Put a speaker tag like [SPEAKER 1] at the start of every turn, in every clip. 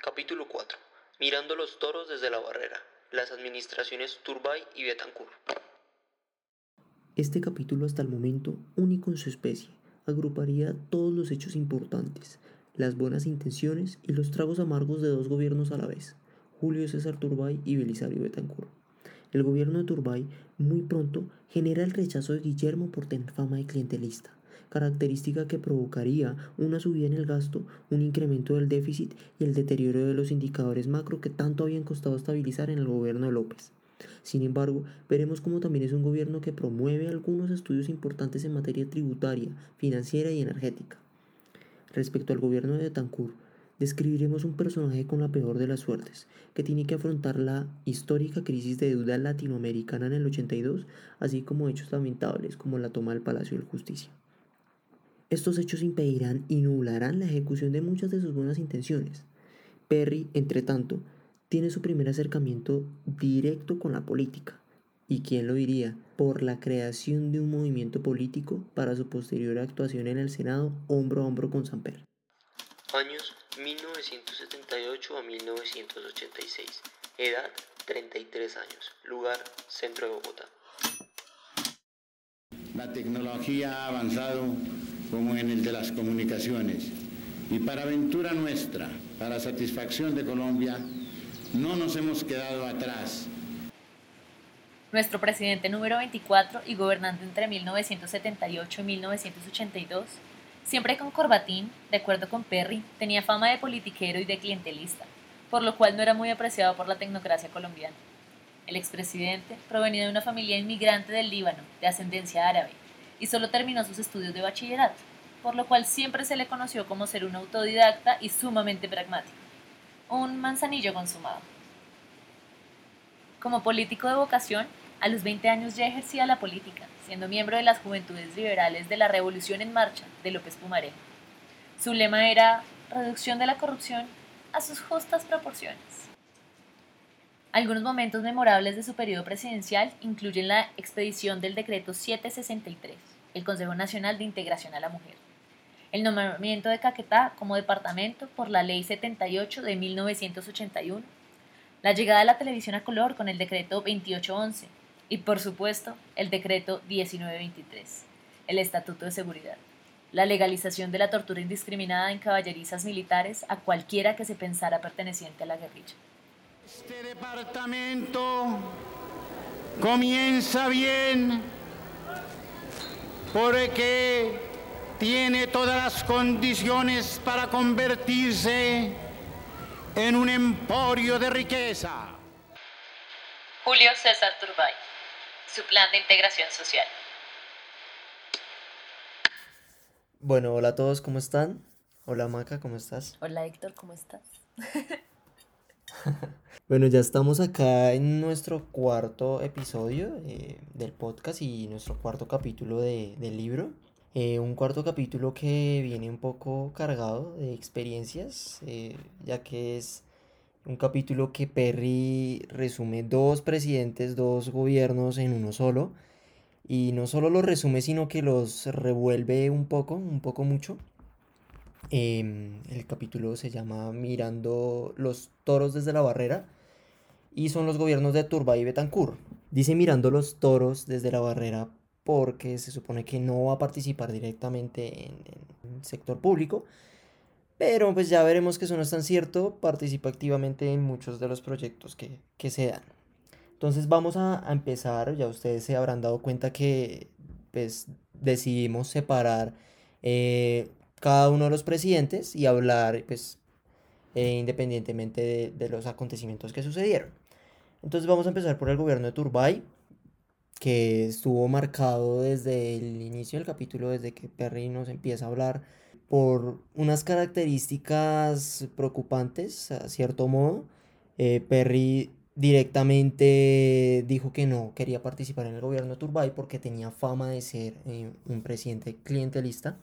[SPEAKER 1] Capítulo 4. Mirando los toros desde la barrera. Las administraciones Turbay y Betancourt.
[SPEAKER 2] Este capítulo hasta el momento, único en su especie, agruparía todos los hechos importantes, las buenas intenciones y los tragos amargos de dos gobiernos a la vez, Julio César Turbay y Belisario Betancourt. El gobierno de Turbay muy pronto genera el rechazo de Guillermo por tener fama de clientelista característica que provocaría una subida en el gasto, un incremento del déficit y el deterioro de los indicadores macro que tanto habían costado estabilizar en el gobierno de López. Sin embargo, veremos cómo también es un gobierno que promueve algunos estudios importantes en materia tributaria, financiera y energética. Respecto al gobierno de Betancourt, describiremos un personaje con la peor de las suertes, que tiene que afrontar la histórica crisis de deuda latinoamericana en el 82, así como hechos lamentables como la toma del Palacio de Justicia. Estos hechos impedirán y nublarán la ejecución de muchas de sus buenas intenciones. Perry, entre tanto, tiene su primer acercamiento directo con la política. ¿Y quién lo diría? Por la creación de un movimiento político para su posterior actuación en el Senado hombro a hombro con Samper.
[SPEAKER 1] Años 1978 a 1986. Edad 33 años. Lugar Centro de Bogotá.
[SPEAKER 3] La tecnología ha avanzado como en el de las comunicaciones. Y para aventura nuestra, para satisfacción de Colombia, no nos hemos quedado atrás.
[SPEAKER 4] Nuestro presidente número 24 y gobernante entre 1978 y 1982, siempre con corbatín, de acuerdo con Perry, tenía fama de politiquero y de clientelista, por lo cual no era muy apreciado por la tecnocracia colombiana. El expresidente provenía de una familia inmigrante del Líbano, de ascendencia árabe, y solo terminó sus estudios de bachillerato, por lo cual siempre se le conoció como ser un autodidacta y sumamente pragmático, un manzanillo consumado. Como político de vocación, a los 20 años ya ejercía la política, siendo miembro de las Juventudes Liberales de la Revolución en Marcha de López Pumarejo. Su lema era reducción de la corrupción a sus justas proporciones. Algunos momentos memorables de su periodo presidencial incluyen la expedición del decreto 763, el Consejo Nacional de Integración a la Mujer, el nombramiento de Caquetá como departamento por la Ley 78 de 1981, la llegada de la televisión a color con el decreto 2811 y, por supuesto, el decreto 1923, el Estatuto de Seguridad, la legalización de la tortura indiscriminada en caballerizas militares a cualquiera que se pensara perteneciente a la guerrilla.
[SPEAKER 3] Este departamento comienza bien porque tiene todas las condiciones para convertirse en un emporio de riqueza.
[SPEAKER 4] Julio César Turbay, su plan de integración social.
[SPEAKER 2] Bueno, hola a todos, ¿cómo están? Hola Maca, ¿cómo estás?
[SPEAKER 4] Hola Héctor, ¿cómo estás?
[SPEAKER 2] Bueno, ya estamos acá en nuestro cuarto episodio eh, del podcast y nuestro cuarto capítulo de, del libro. Eh, un cuarto capítulo que viene un poco cargado de experiencias, eh, ya que es un capítulo que Perry resume dos presidentes, dos gobiernos en uno solo. Y no solo los resume, sino que los revuelve un poco, un poco mucho. Em, el capítulo se llama Mirando los toros desde la barrera y son los gobiernos de Turba y Betancourt. Dice mirando los toros desde la barrera porque se supone que no va a participar directamente en, el sector público, pero pues ya veremos que eso no es tan cierto, participa activamente en muchos de los proyectos que, se dan. Entonces vamos a, a, empezar, ya ustedes se habrán dado cuenta que pues decidimos separar eh, cada uno de los presidentes y hablar pues eh, independientemente de, los acontecimientos que sucedieron. Entonces vamos a empezar por el gobierno de Turbay, que estuvo marcado desde el inicio del capítulo, desde que Perry nos empieza a hablar, por unas características preocupantes, a cierto modo. Eh, Perry directamente dijo que no quería participar en el gobierno de Turbay porque tenía fama de ser eh, un presidente clientelista.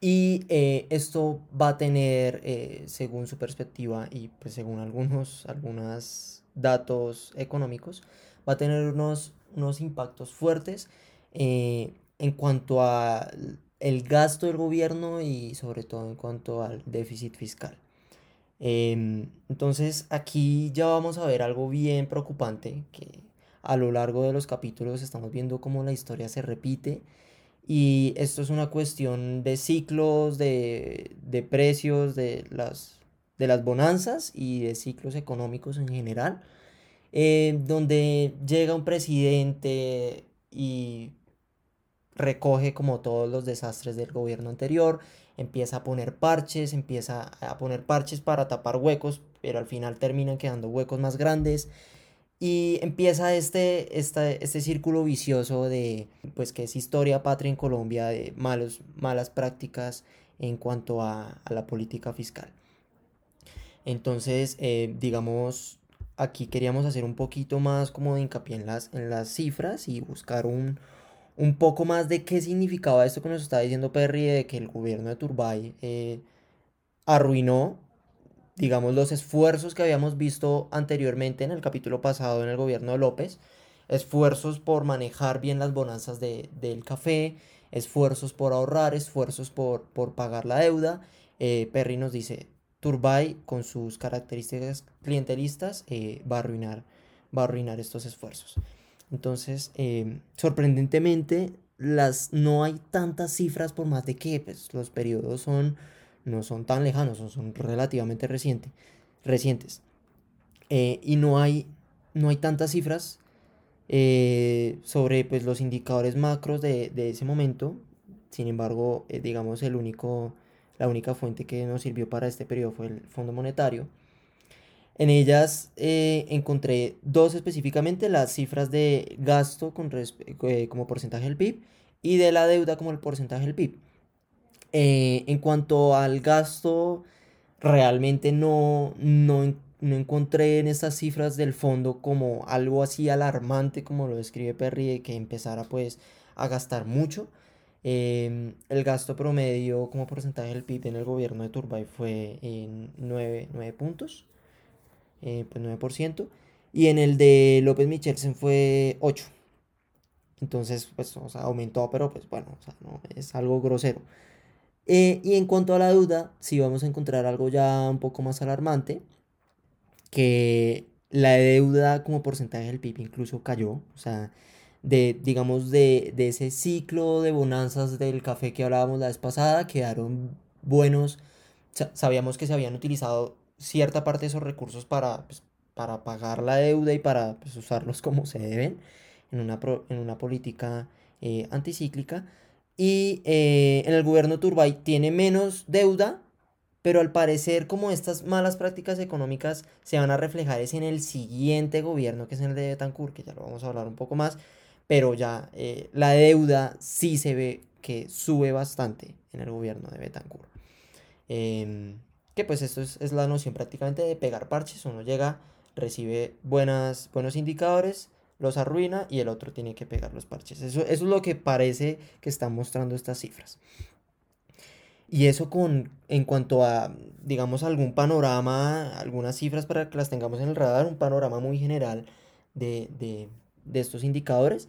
[SPEAKER 2] Y eh, esto va a tener, eh, según su perspectiva y pues según algunos algunos datos económicos, va a tener unos, unos impactos fuertes eh, en cuanto al el gasto del gobierno y sobre todo en cuanto al déficit fiscal. Em, entonces aquí ya vamos a ver algo bien preocupante, que a lo largo de los capítulos estamos viendo cómo la historia se repite y esto es una cuestión de ciclos, de, de precios, de las, de las bonanzas y de ciclos económicos en general, eh, donde llega un presidente y recoge como todos los desastres del gobierno anterior, empieza a poner parches, empieza a poner parches para tapar huecos, pero al final terminan quedando huecos más grandes. Y empieza este, este, este círculo vicioso de, pues que es historia patria en Colombia, de malos, malas prácticas en cuanto a, la política fiscal. Entonces, eh, digamos, aquí queríamos hacer un poquito más como de hincapié en las, en las cifras y buscar un, un poco más de qué significaba esto que nos está diciendo Perry, de que el gobierno de Turbay eh, arruinó, digamos, los esfuerzos que habíamos visto anteriormente en el capítulo pasado en el gobierno de López, esfuerzos por manejar bien las bonanzas de, del café, esfuerzos por ahorrar, esfuerzos por, por pagar la deuda. Eh, Perry nos dice, Turbay con sus características clientelistas eh, va, a arruinar, va a arruinar estos esfuerzos. Entonces, em, sorprendentemente, las, no hay tantas cifras por más de que pues, los periodos son, no son tan lejanos, son, relativamente reciente, recientes. Eh, y no hay, no hay tantas cifras eh, sobre pues, los indicadores macros de, ese momento. Sin embargo, eh, digamos, el único, la única fuente que nos sirvió para este periodo fue el Fondo Monetario. En ellas encontré dos específicamente, las cifras de gasto con eh, como porcentaje del PIB y de la deuda como el porcentaje del PIB. Eh, en cuanto al gasto, realmente no, no, no, encontré en estas cifras del fondo como algo así alarmante como lo describe Perry, de que empezara pues a gastar mucho. Em, el gasto promedio como porcentaje del PIB en el gobierno de Turbay fue en 9, 9 puntos eh, pues 9%, y en el de López Michelsen fue 8%. Entonces, pues, aumentó, pero pues bueno, no, es algo grosero. Eh, y en cuanto a la deuda, sí vamos a encontrar algo ya un poco más alarmante, que la deuda como porcentaje del PIB incluso cayó, o sea, de, digamos, de, de ese ciclo de bonanzas del café que hablábamos la vez pasada, quedaron buenos, sabíamos que se habían utilizado cierta parte de esos recursos para, pues, para pagar la deuda y para pues, usarlos como se deben en una, en una política eh, anticíclica. Y eh, en el gobierno Turbay tiene menos deuda, pero al parecer como estas malas prácticas económicas se van a reflejar es en el siguiente gobierno, que es el de Betancourt, que ya lo vamos a hablar un poco más, pero ya eh, la deuda sí se ve que sube bastante en el gobierno de Betancourt. Em, que pues esto es, la noción prácticamente de pegar parches. Uno llega, recibe buenas, buenos indicadores, los arruina y el otro tiene que pegar los parches. Eso, eso es lo que parece que están mostrando estas cifras. Y eso con, en cuanto a, digamos, algún panorama, algunas cifras para que las tengamos en el radar, un panorama muy general de, de, de estos indicadores.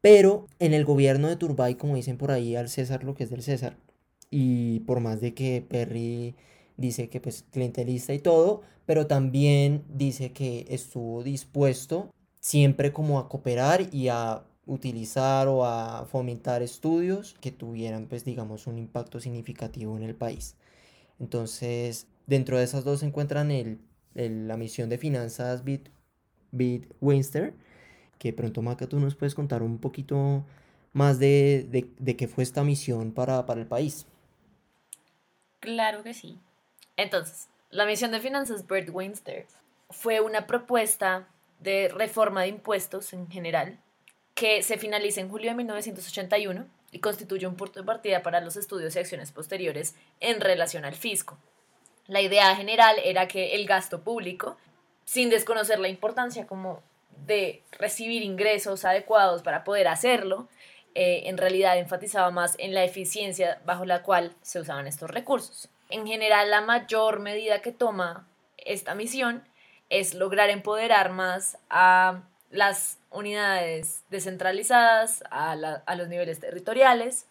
[SPEAKER 2] Pero en el gobierno de Turbay, como dicen por ahí, al César lo que es del César, y por más de que Perry dice que pues clientelista y todo, pero también dice que estuvo dispuesto siempre como a cooperar y a utilizar o a fomentar estudios que tuvieran pues digamos un impacto significativo en el país. Entonces, dentro de esas dos se encuentran el, la misión de finanzas Bit, Bit Winster, que pronto Maca tú nos puedes contar un poquito más de, de, de qué fue esta misión para, para el país.
[SPEAKER 4] Claro que sí. Entonces, la misión de finanzas Bert Weinster fue una propuesta de reforma de impuestos en general que se finaliza en julio de 1981 y constituye un punto de partida para los estudios y acciones posteriores en relación al fisco. La idea general era que el gasto público, sin desconocer la importancia como de recibir ingresos adecuados para poder hacerlo, eh, en realidad enfatizaba más en la eficiencia bajo la cual se usaban estos recursos. En general, la mayor medida que toma esta misión es lograr empoderar más a las unidades descentralizadas, a, los niveles territoriales,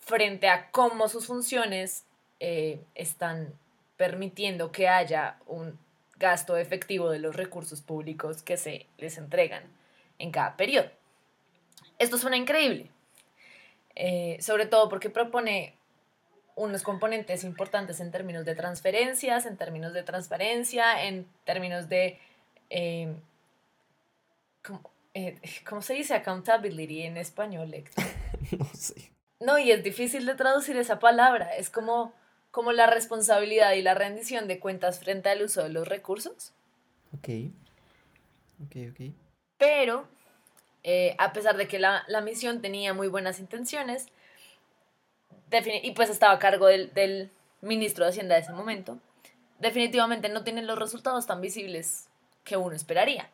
[SPEAKER 4] frente a cómo sus funciones eh, están permitiendo que haya un gasto efectivo de los recursos públicos que se les entregan en cada periodo. Esto suena increíble, eh, sobre todo porque propone unos componentes importantes en términos de transferencias, en términos de transparencia, en términos de... Eh, eh, ¿cómo, se dice accountability en español,
[SPEAKER 2] no sé.
[SPEAKER 4] No, y es difícil de traducir esa palabra. Es como, como la responsabilidad y la rendición de cuentas frente al uso de los recursos.
[SPEAKER 2] Ok. Ok, ok.
[SPEAKER 4] Pero, eh, a pesar de que la, la, misión tenía muy buenas intenciones, y pues estaba a cargo del, del ministro de Hacienda de ese momento, definitivamente no tienen los resultados tan visibles que uno esperaría.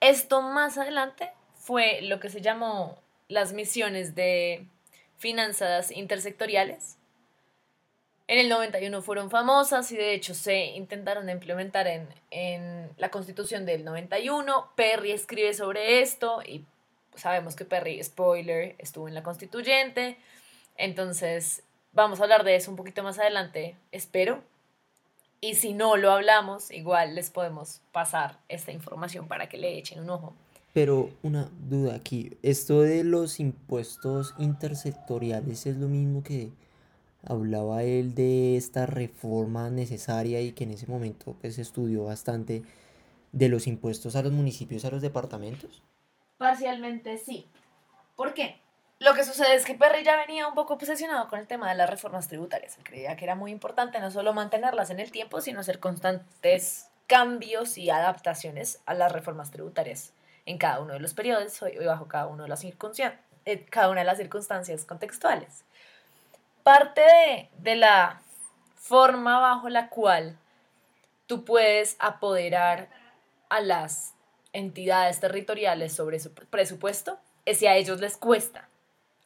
[SPEAKER 4] Esto más adelante fue lo que se llamó las misiones de finanzas intersectoriales. En el 91 fueron famosas y de hecho se intentaron implementar en, en la constitución del 91. Perry escribe sobre esto y sabemos que Perry, spoiler, estuvo en la constituyente. Entonces, vamos a hablar de eso un poquito más adelante, espero. Y si no lo hablamos, igual les podemos pasar esta información para que le echen un ojo.
[SPEAKER 2] Pero una duda aquí, esto de los impuestos intersectoriales es lo mismo que hablaba él de esta reforma necesaria y que en ese momento pues estudió bastante de los impuestos a los municipios, a los departamentos.
[SPEAKER 4] Parcialmente sí. ¿Por qué? Lo que sucede es que Perry ya venía un poco obsesionado con el tema de las reformas tributarias. creía que era muy importante no solo mantenerlas en el tiempo, sino hacer constantes cambios y adaptaciones a las reformas tributarias en cada uno de los periodos y bajo cada, uno de las eh, cada una de las circunstancias contextuales. Parte de la forma bajo la cual tú puedes apoderar a las entidades territoriales sobre su presupuesto es si a ellos les cuesta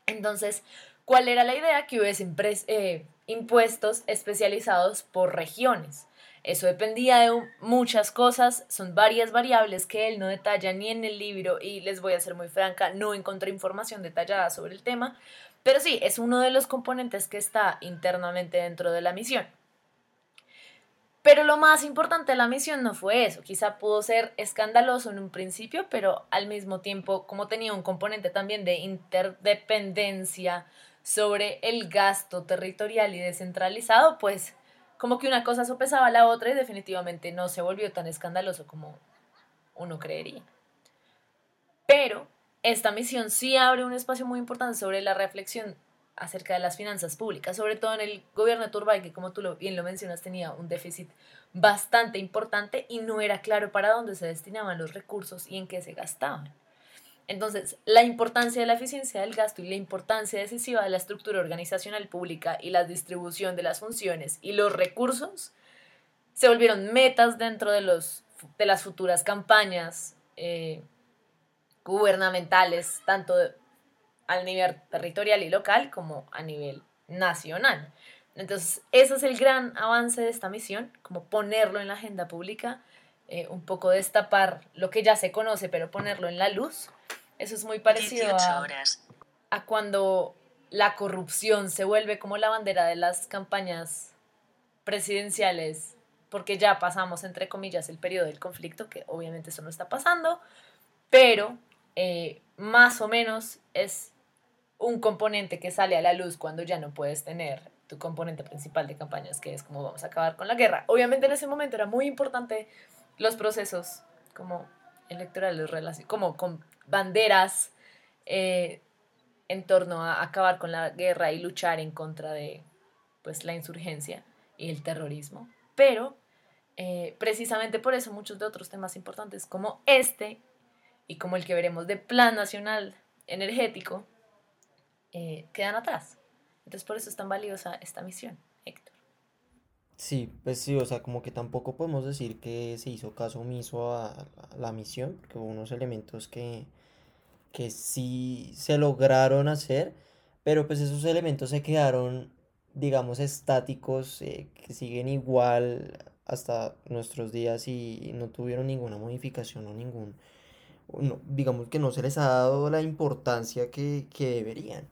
[SPEAKER 4] entonces, ¿cuál era la idea? Que hubiese eh, impuestos especializados por regiones. Eso dependía de muchas cosas, son varias variables que él no detalla ni en el libro y les voy a ser muy franca, no encontré información detallada sobre el tema, pero sí, es uno de los componentes que está internamente dentro de la misión. Pero lo más importante de la misión no fue eso, quizá pudo ser escandaloso en un principio, pero al mismo tiempo, como tenía un componente también de interdependencia sobre el gasto territorial y descentralizado, pues como que una cosa sopesaba a la otra y definitivamente no se volvió tan escandaloso como uno creería. Pero esta misión sí abre un espacio muy importante sobre la reflexión acerca de las finanzas públicas, sobre todo en el gobierno de Turbay, que como tú bien lo mencionas tenía un déficit bastante importante y no era claro para dónde se destinaban los recursos y en qué se gastaban. Entonces, la importancia de la eficiencia del gasto y la importancia decisiva de la estructura organizacional pública y la distribución de las funciones y los recursos se volvieron metas dentro de, los, de las futuras campañas eh, gubernamentales, tanto de, al nivel territorial y local como a nivel nacional. Entonces, ese es el gran avance de esta misión, como ponerlo en la agenda pública, eh, un poco destapar lo que ya se conoce, pero ponerlo en la luz. Eso es muy parecido a, a cuando la corrupción se vuelve como la bandera de las campañas presidenciales, porque ya pasamos, entre comillas, el periodo del conflicto, que obviamente eso no está pasando, pero eh, más o menos es un componente que sale a la luz cuando ya no puedes tener tu componente principal de campañas, que es como vamos a acabar con la guerra. Obviamente en ese momento era muy importante los procesos como electorales, como con banderas eh, en torno a acabar con la guerra y luchar en contra de pues, la insurgencia y el terrorismo. Pero eh, precisamente por eso muchos de otros temas importantes como este y como el que veremos de Plan Nacional Energético eh, quedan atrás. Entonces por eso es tan valiosa esta misión, Héctor.
[SPEAKER 2] Sí, pues sí, o sea, como que tampoco podemos decir que se hizo caso omiso a, la misión, porque hubo unos elementos que, que sí se lograron hacer, pero pues esos elementos se quedaron, digamos, estáticos, eh, que siguen igual hasta nuestros días y no tuvieron ninguna modificación o ningún, digamos que no se les ha dado la importancia que, que deberían.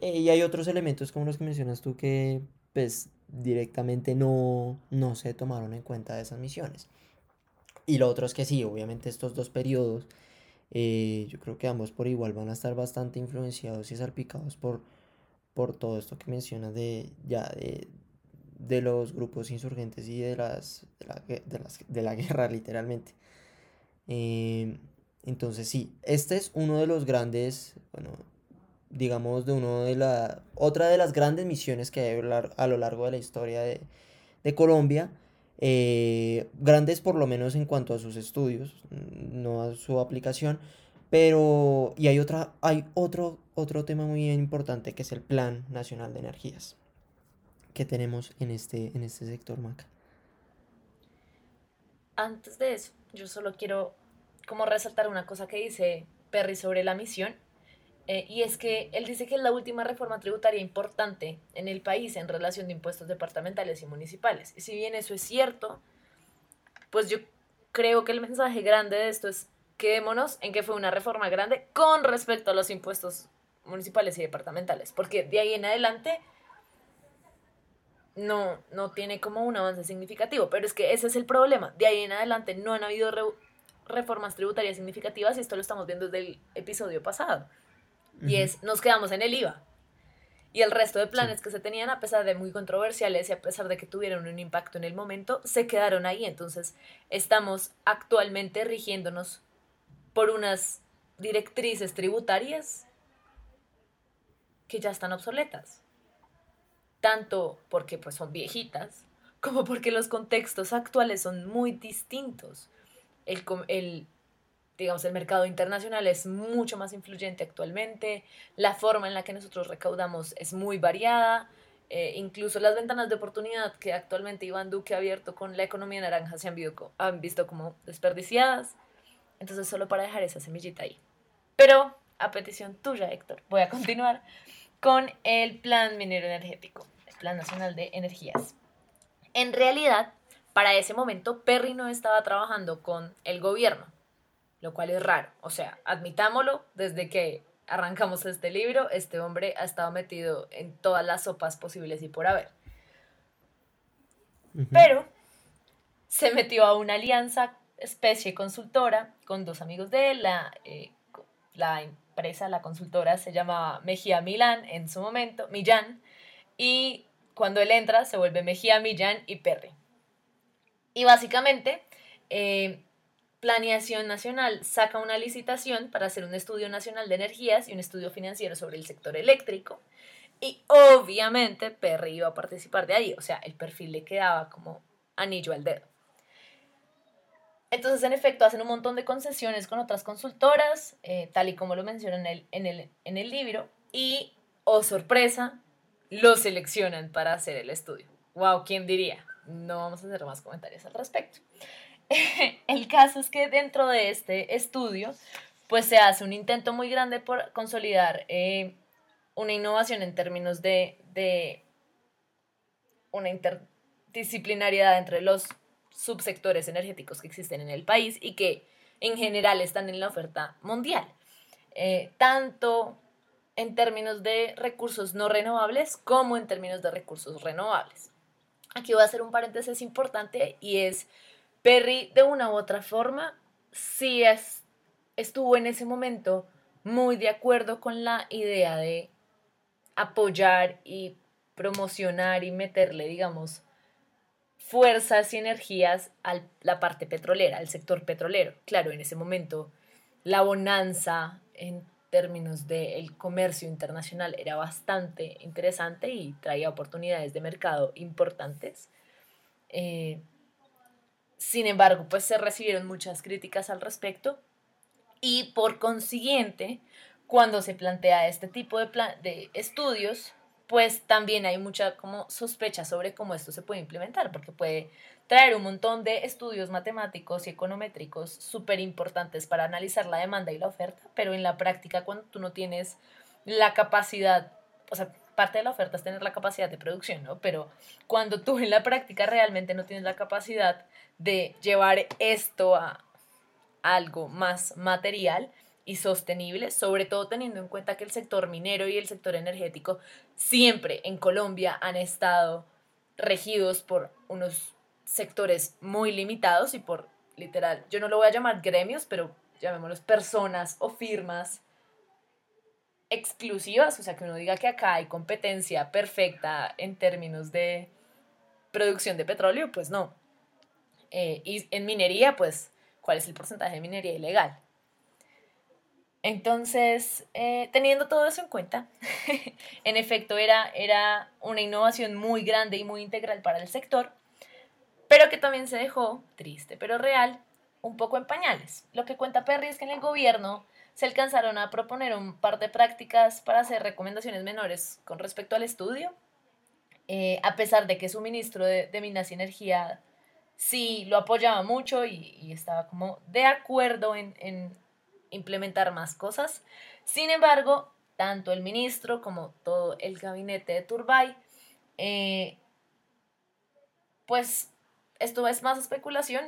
[SPEAKER 2] Eh, y hay otros elementos como los que mencionas tú que pues directamente no, no se tomaron en cuenta esas misiones. Y lo otro es que sí, obviamente estos dos periodos, eh, yo creo que ambos por igual van a estar bastante influenciados y salpicados por, por todo esto que mencionas de ya de, de los grupos insurgentes y de las de la, de de la guerra literalmente. Eh, entonces sí, este es uno de los grandes, bueno, digamos de uno de la, otra de las grandes misiones que hay a lo largo de la historia de, de Colombia, eh, grandes por lo menos en cuanto a sus estudios, no a su aplicación, pero, y hay, otra, hay otro, otro tema muy importante que es el Plan Nacional de Energías que tenemos en este, en este sector MACA.
[SPEAKER 4] Antes de eso, yo solo quiero como resaltar una cosa que dice Perry sobre la misión, eh, y es que él dice que es la última reforma tributaria importante en el país en relación de impuestos departamentales y municipales. Y si bien eso es cierto, pues yo creo que el mensaje grande de esto es quedémonos en que fue una reforma grande con respecto a los impuestos municipales y departamentales, porque de ahí en adelante no, no tiene como un avance significativo, pero es que ese es el problema. De ahí en adelante no han habido reformas tributarias significativas y esto lo estamos viendo desde el episodio pasado. Y es, nos quedamos en el IVA. Y el resto de planes que se tenían, a pesar de muy controversiales y a pesar de que tuvieron un impacto en el momento, se quedaron ahí. Entonces, estamos actualmente rigiéndonos por unas directrices tributarias que ya están obsoletas. Tanto porque pues, son viejitas, como porque los contextos actuales son muy distintos el, el, digamos, el mercado internacional es mucho más influyente actualmente, la forma en la que nosotros recaudamos es muy variada, eh, incluso las ventanas de oportunidad que actualmente Iván Duque ha abierto con la economía naranja se han, han visto como desperdiciadas. Entonces, solo para dejar esa semillita ahí. Pero, a petición tuya, Héctor, voy a continuar con el Plan Minero Energético, el Plan Nacional de Energías. En realidad, para ese momento Perry no estaba trabajando con el gobierno, lo cual es raro. O sea, admitámoslo, desde que arrancamos este libro, este hombre ha estado metido en todas las sopas posibles y por haber. Pero se metió a una alianza especie consultora con dos amigos de él, la, eh, la empresa, la consultora se llamaba Mejía Milán en su momento, Millán, y cuando él entra se vuelve Mejía, Millán y Perry. Y básicamente, eh, Planeación Nacional saca una licitación para hacer un estudio nacional de energías y un estudio financiero sobre el sector eléctrico. Y obviamente Perry iba a participar de ahí, o sea, el perfil le quedaba como anillo al dedo. Entonces, en efecto, hacen un montón de concesiones con otras consultoras, eh, tal y como lo mencionan en el, en, el, en el libro, y, oh sorpresa, lo seleccionan para hacer el estudio. ¡Wow! ¿Quién diría? no vamos a hacer más comentarios al respecto. el caso es que dentro de este estudio, pues se hace un intento muy grande por consolidar eh, una innovación en términos de, de una interdisciplinariedad entre los subsectores energéticos que existen en el país y que en general están en la oferta mundial, eh, tanto en términos de recursos no renovables como en términos de recursos renovables. Aquí voy a hacer un paréntesis importante y es, Perry de una u otra forma sí es, estuvo en ese momento muy de acuerdo con la idea de apoyar y promocionar y meterle, digamos, fuerzas y energías a la parte petrolera, al sector petrolero. Claro, en ese momento la bonanza en términos del comercio internacional era bastante interesante y traía oportunidades de mercado importantes. Eh, sin embargo, pues se recibieron muchas críticas al respecto y por consiguiente, cuando se plantea este tipo de, de estudios, pues también hay mucha como sospecha sobre cómo esto se puede implementar, porque puede traer un montón de estudios matemáticos y econométricos súper importantes para analizar la demanda y la oferta, pero en la práctica cuando tú no tienes la capacidad, o sea, parte de la oferta es tener la capacidad de producción, ¿no? Pero cuando tú en la práctica realmente no tienes la capacidad de llevar esto a algo más material y sostenible, sobre todo teniendo en cuenta que el sector minero y el sector energético siempre en Colombia han estado regidos por unos sectores muy limitados y por literal, yo no lo voy a llamar gremios, pero llamémoslos personas o firmas exclusivas, o sea, que uno diga que acá hay competencia perfecta en términos de producción de petróleo, pues no. Eh, y en minería, pues, ¿cuál es el porcentaje de minería ilegal? Entonces, eh, teniendo todo eso en cuenta, en efecto era, era una innovación muy grande y muy integral para el sector, pero que también se dejó, triste pero real, un poco en pañales. Lo que cuenta Perry es que en el gobierno se alcanzaron a proponer un par de prácticas para hacer recomendaciones menores con respecto al estudio, eh, a pesar de que su ministro de, Minas y Energía sí lo apoyaba mucho y, estaba como de acuerdo en, implementar más cosas. Sin embargo, tanto el ministro como todo el gabinete de Turbay, eh, pues esto es más especulación,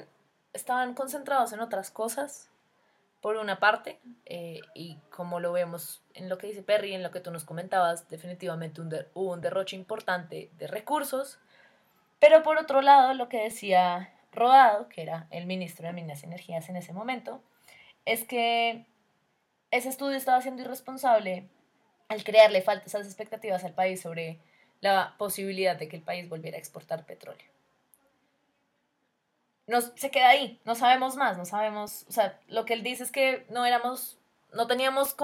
[SPEAKER 4] estaban concentrados en otras cosas por una parte, eh, y como lo vemos en lo que dice Perry, en lo que tú nos comentabas, definitivamente hubo un derroche importante de recursos, pero por otro lado, lo que decía Rodado, que era el ministro de Minas y Energías en ese momento, es que ese estudio estaba siendo irresponsable al crearle falsas expectativas al país sobre la posibilidad de que el país volviera a exportar petróleo. Se queda ahí, no sabemos más, no sabemos, o sea, lo que él dice es que no éramos, no teníamos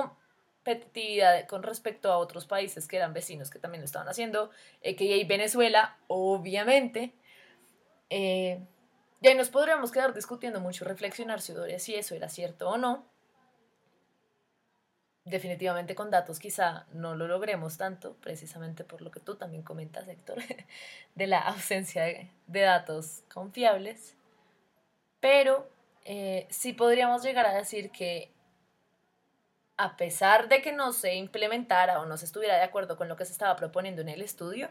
[SPEAKER 4] competitividad con respecto a otros países que eran vecinos que también lo estaban haciendo, eh, que hay Venezuela, obviamente, eh, y ahí nos podríamos quedar discutiendo mucho, reflexionar si eso era cierto o no. Definitivamente con datos quizá no lo logremos tanto, precisamente por lo que tú también comentas, Héctor, de la ausencia de datos confiables pero eh, sí podríamos llegar a decir que a pesar de que no se implementara o no se estuviera de acuerdo con lo que se estaba proponiendo en el estudio,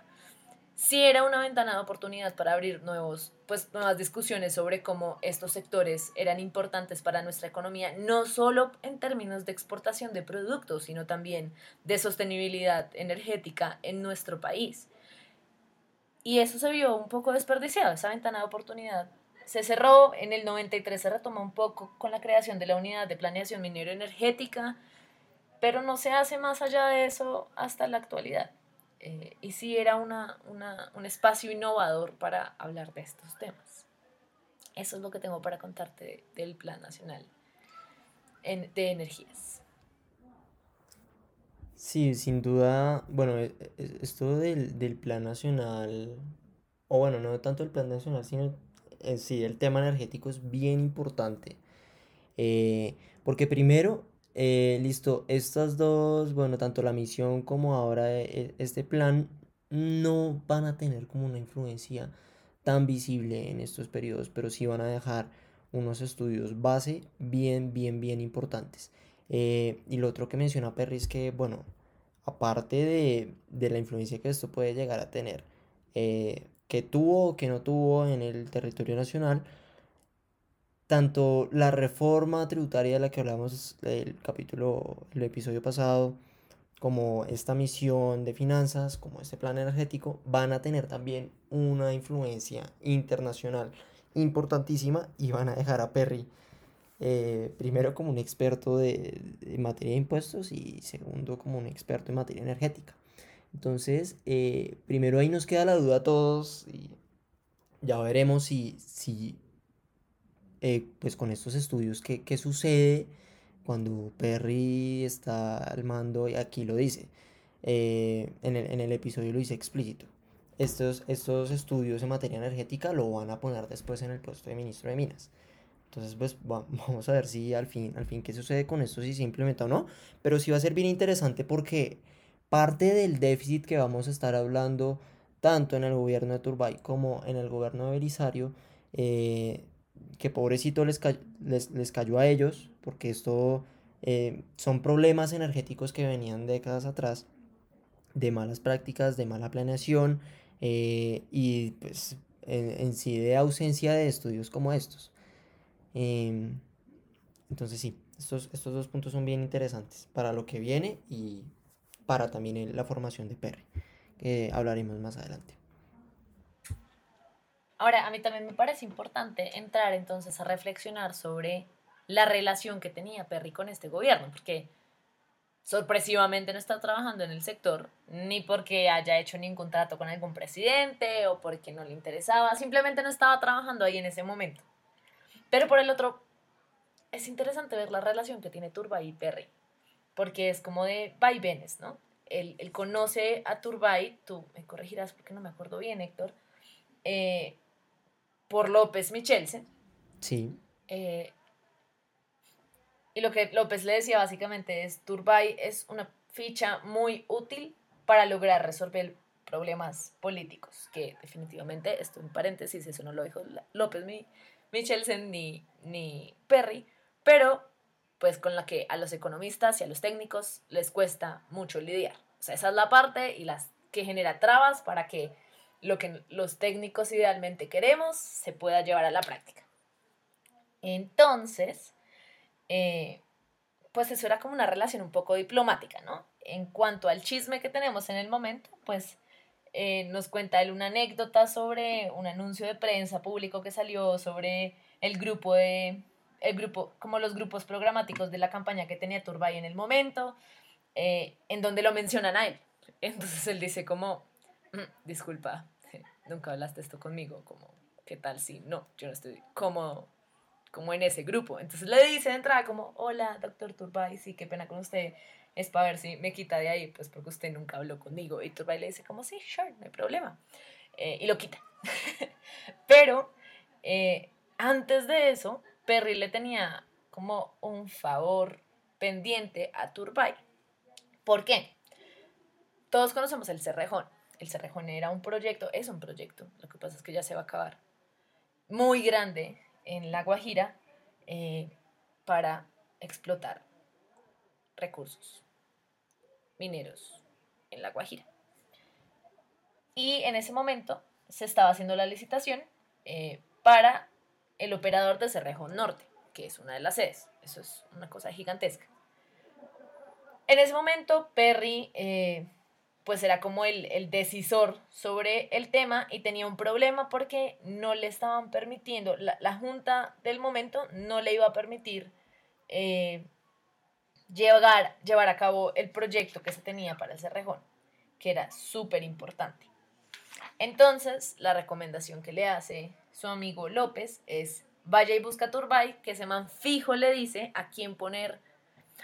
[SPEAKER 4] sí era una ventana de oportunidad para abrir nuevos, pues, nuevas discusiones sobre cómo estos sectores eran importantes para nuestra economía, no solo en términos de exportación de productos, sino también de sostenibilidad energética en nuestro país. Y eso se vio un poco desperdiciado, esa ventana de oportunidad se cerró, en el 93 se retomó un poco con la creación de la unidad de planeación minero energética, pero no se hace más allá de eso hasta la actualidad. Eh, y sí era una, un espacio innovador para hablar de estos temas. Eso es lo que tengo para contarte del Plan Nacional de Energías.
[SPEAKER 2] Sí, sin duda, bueno, e, e, esto del, del Plan Nacional, o bueno, no tanto el Plan Nacional, sino en sí el tema energético es bien importante. Eh, porque primero, eh, listo, estas dos, bueno, tanto la misión como ahora e, este plan no van a tener como una influencia tan visible en estos periodos, pero sí van a dejar unos estudios base bien, bien, bien importantes. Eh, y lo otro que menciona Perry es que, bueno, aparte de, de la influencia que esto puede llegar a tener, que tuvo o que no tuvo en el territorio nacional, tanto la reforma tributaria de la que hablamos el capítulo, el episodio pasado, como esta misión de finanzas, como este plan energético, van a tener también una influencia internacional importantísima y van a dejar a Perry eh, primero como un experto de, de materia de impuestos y segundo como un experto en materia energética. Entonces, eh, primero ahí nos queda la duda a todos y ya veremos si, si eh, pues con estos estudios, ¿qué, qué sucede cuando Perry está al mando y aquí lo dice. Eh, en, el, en, el, episodio lo dice explícito. Estos, estos estudios en materia energética lo van a poner después en el puesto de ministro de Minas. Entonces, pues vamos a ver si al fin, al fin qué sucede con esto, si se implementa o no. Pero sí va a ser bien interesante porque parte del déficit que vamos a estar hablando tanto en el gobierno de Turbay como en el gobierno de Belisario, eh, que pobrecito les, les, cayó a ellos, porque esto eh, son problemas energéticos que venían décadas atrás, de malas prácticas, de mala planeación eh, y pues en, sí de ausencia de estudios como estos. Em, entonces sí, estos, estos dos puntos son bien interesantes para lo que viene y para también la formación de Perry, que hablaremos más adelante.
[SPEAKER 4] Ahora, a mí también me parece importante entrar entonces a reflexionar sobre la relación que tenía Perry con este gobierno, porque sorpresivamente no está trabajando en el sector, ni porque haya hecho ningún contrato con algún presidente o porque no le interesaba, simplemente no estaba trabajando ahí en ese momento. Pero por el otro, es interesante ver la relación que tiene Turbay y Perry, porque es como de vaivenes, ¿no? Él, él conoce a Turbay, tú me corregirás porque no me acuerdo bien, Héctor, eh, por López Michelsen.
[SPEAKER 2] Sí.
[SPEAKER 4] Eh, y lo que López le decía básicamente es, Turbay es una ficha muy útil para lograr resolver problemas políticos, que definitivamente, esto en paréntesis, eso no lo dijo López Michelsen ni, ni Perry, pero pues con la que a los economistas y a los técnicos les cuesta mucho lidiar. O sea, esa es la parte y las que genera trabas para que lo que los técnicos idealmente queremos se pueda llevar a la práctica. Entonces, eh, pues eso era como una relación un poco diplomática, ¿no? En cuanto al chisme que tenemos en el momento, pues eh, nos cuenta él una anécdota sobre un anuncio de prensa público que salió sobre el grupo de, el grupo, como los grupos programáticos de la campaña que tenía Turbay en el momento, eh, en donde lo mencionan a él. Entonces él dice como, mm, disculpa, nunca hablaste esto conmigo, como, ¿qué tal si no? Yo no estoy como en ese grupo. Entonces le dice de entrada como, hola, doctor Turbay, sí, qué pena con usted, es para ver si me quita de ahí, pues porque usted nunca habló conmigo. Y Turbay le dice como, sí, sure, no hay problema. Eh, y lo quita. Pero eh, antes de eso, Perry le tenía como un favor pendiente a Turbay. ¿Por qué? Todos conocemos el Cerrejón. El Cerrejón era un proyecto, es un proyecto, lo que pasa es que ya se va a acabar. Muy grande, en La Guajira eh, para explotar recursos mineros en La Guajira. Y en ese momento se estaba haciendo la licitación eh, para el operador de Cerrejo Norte, que es una de las sedes. Eso es una cosa gigantesca. En ese momento, Perry eh, pues era como el, decisor sobre el tema y tenía un problema porque no le estaban permitiendo, la, junta del momento no le iba a permitir eh, llevar, llevar a cabo el proyecto que se tenía para el Cerrejón, que era súper importante. Entonces, la recomendación que le hace su amigo López es vaya y busca a Turbay, que ese man fijo le dice a quién poner.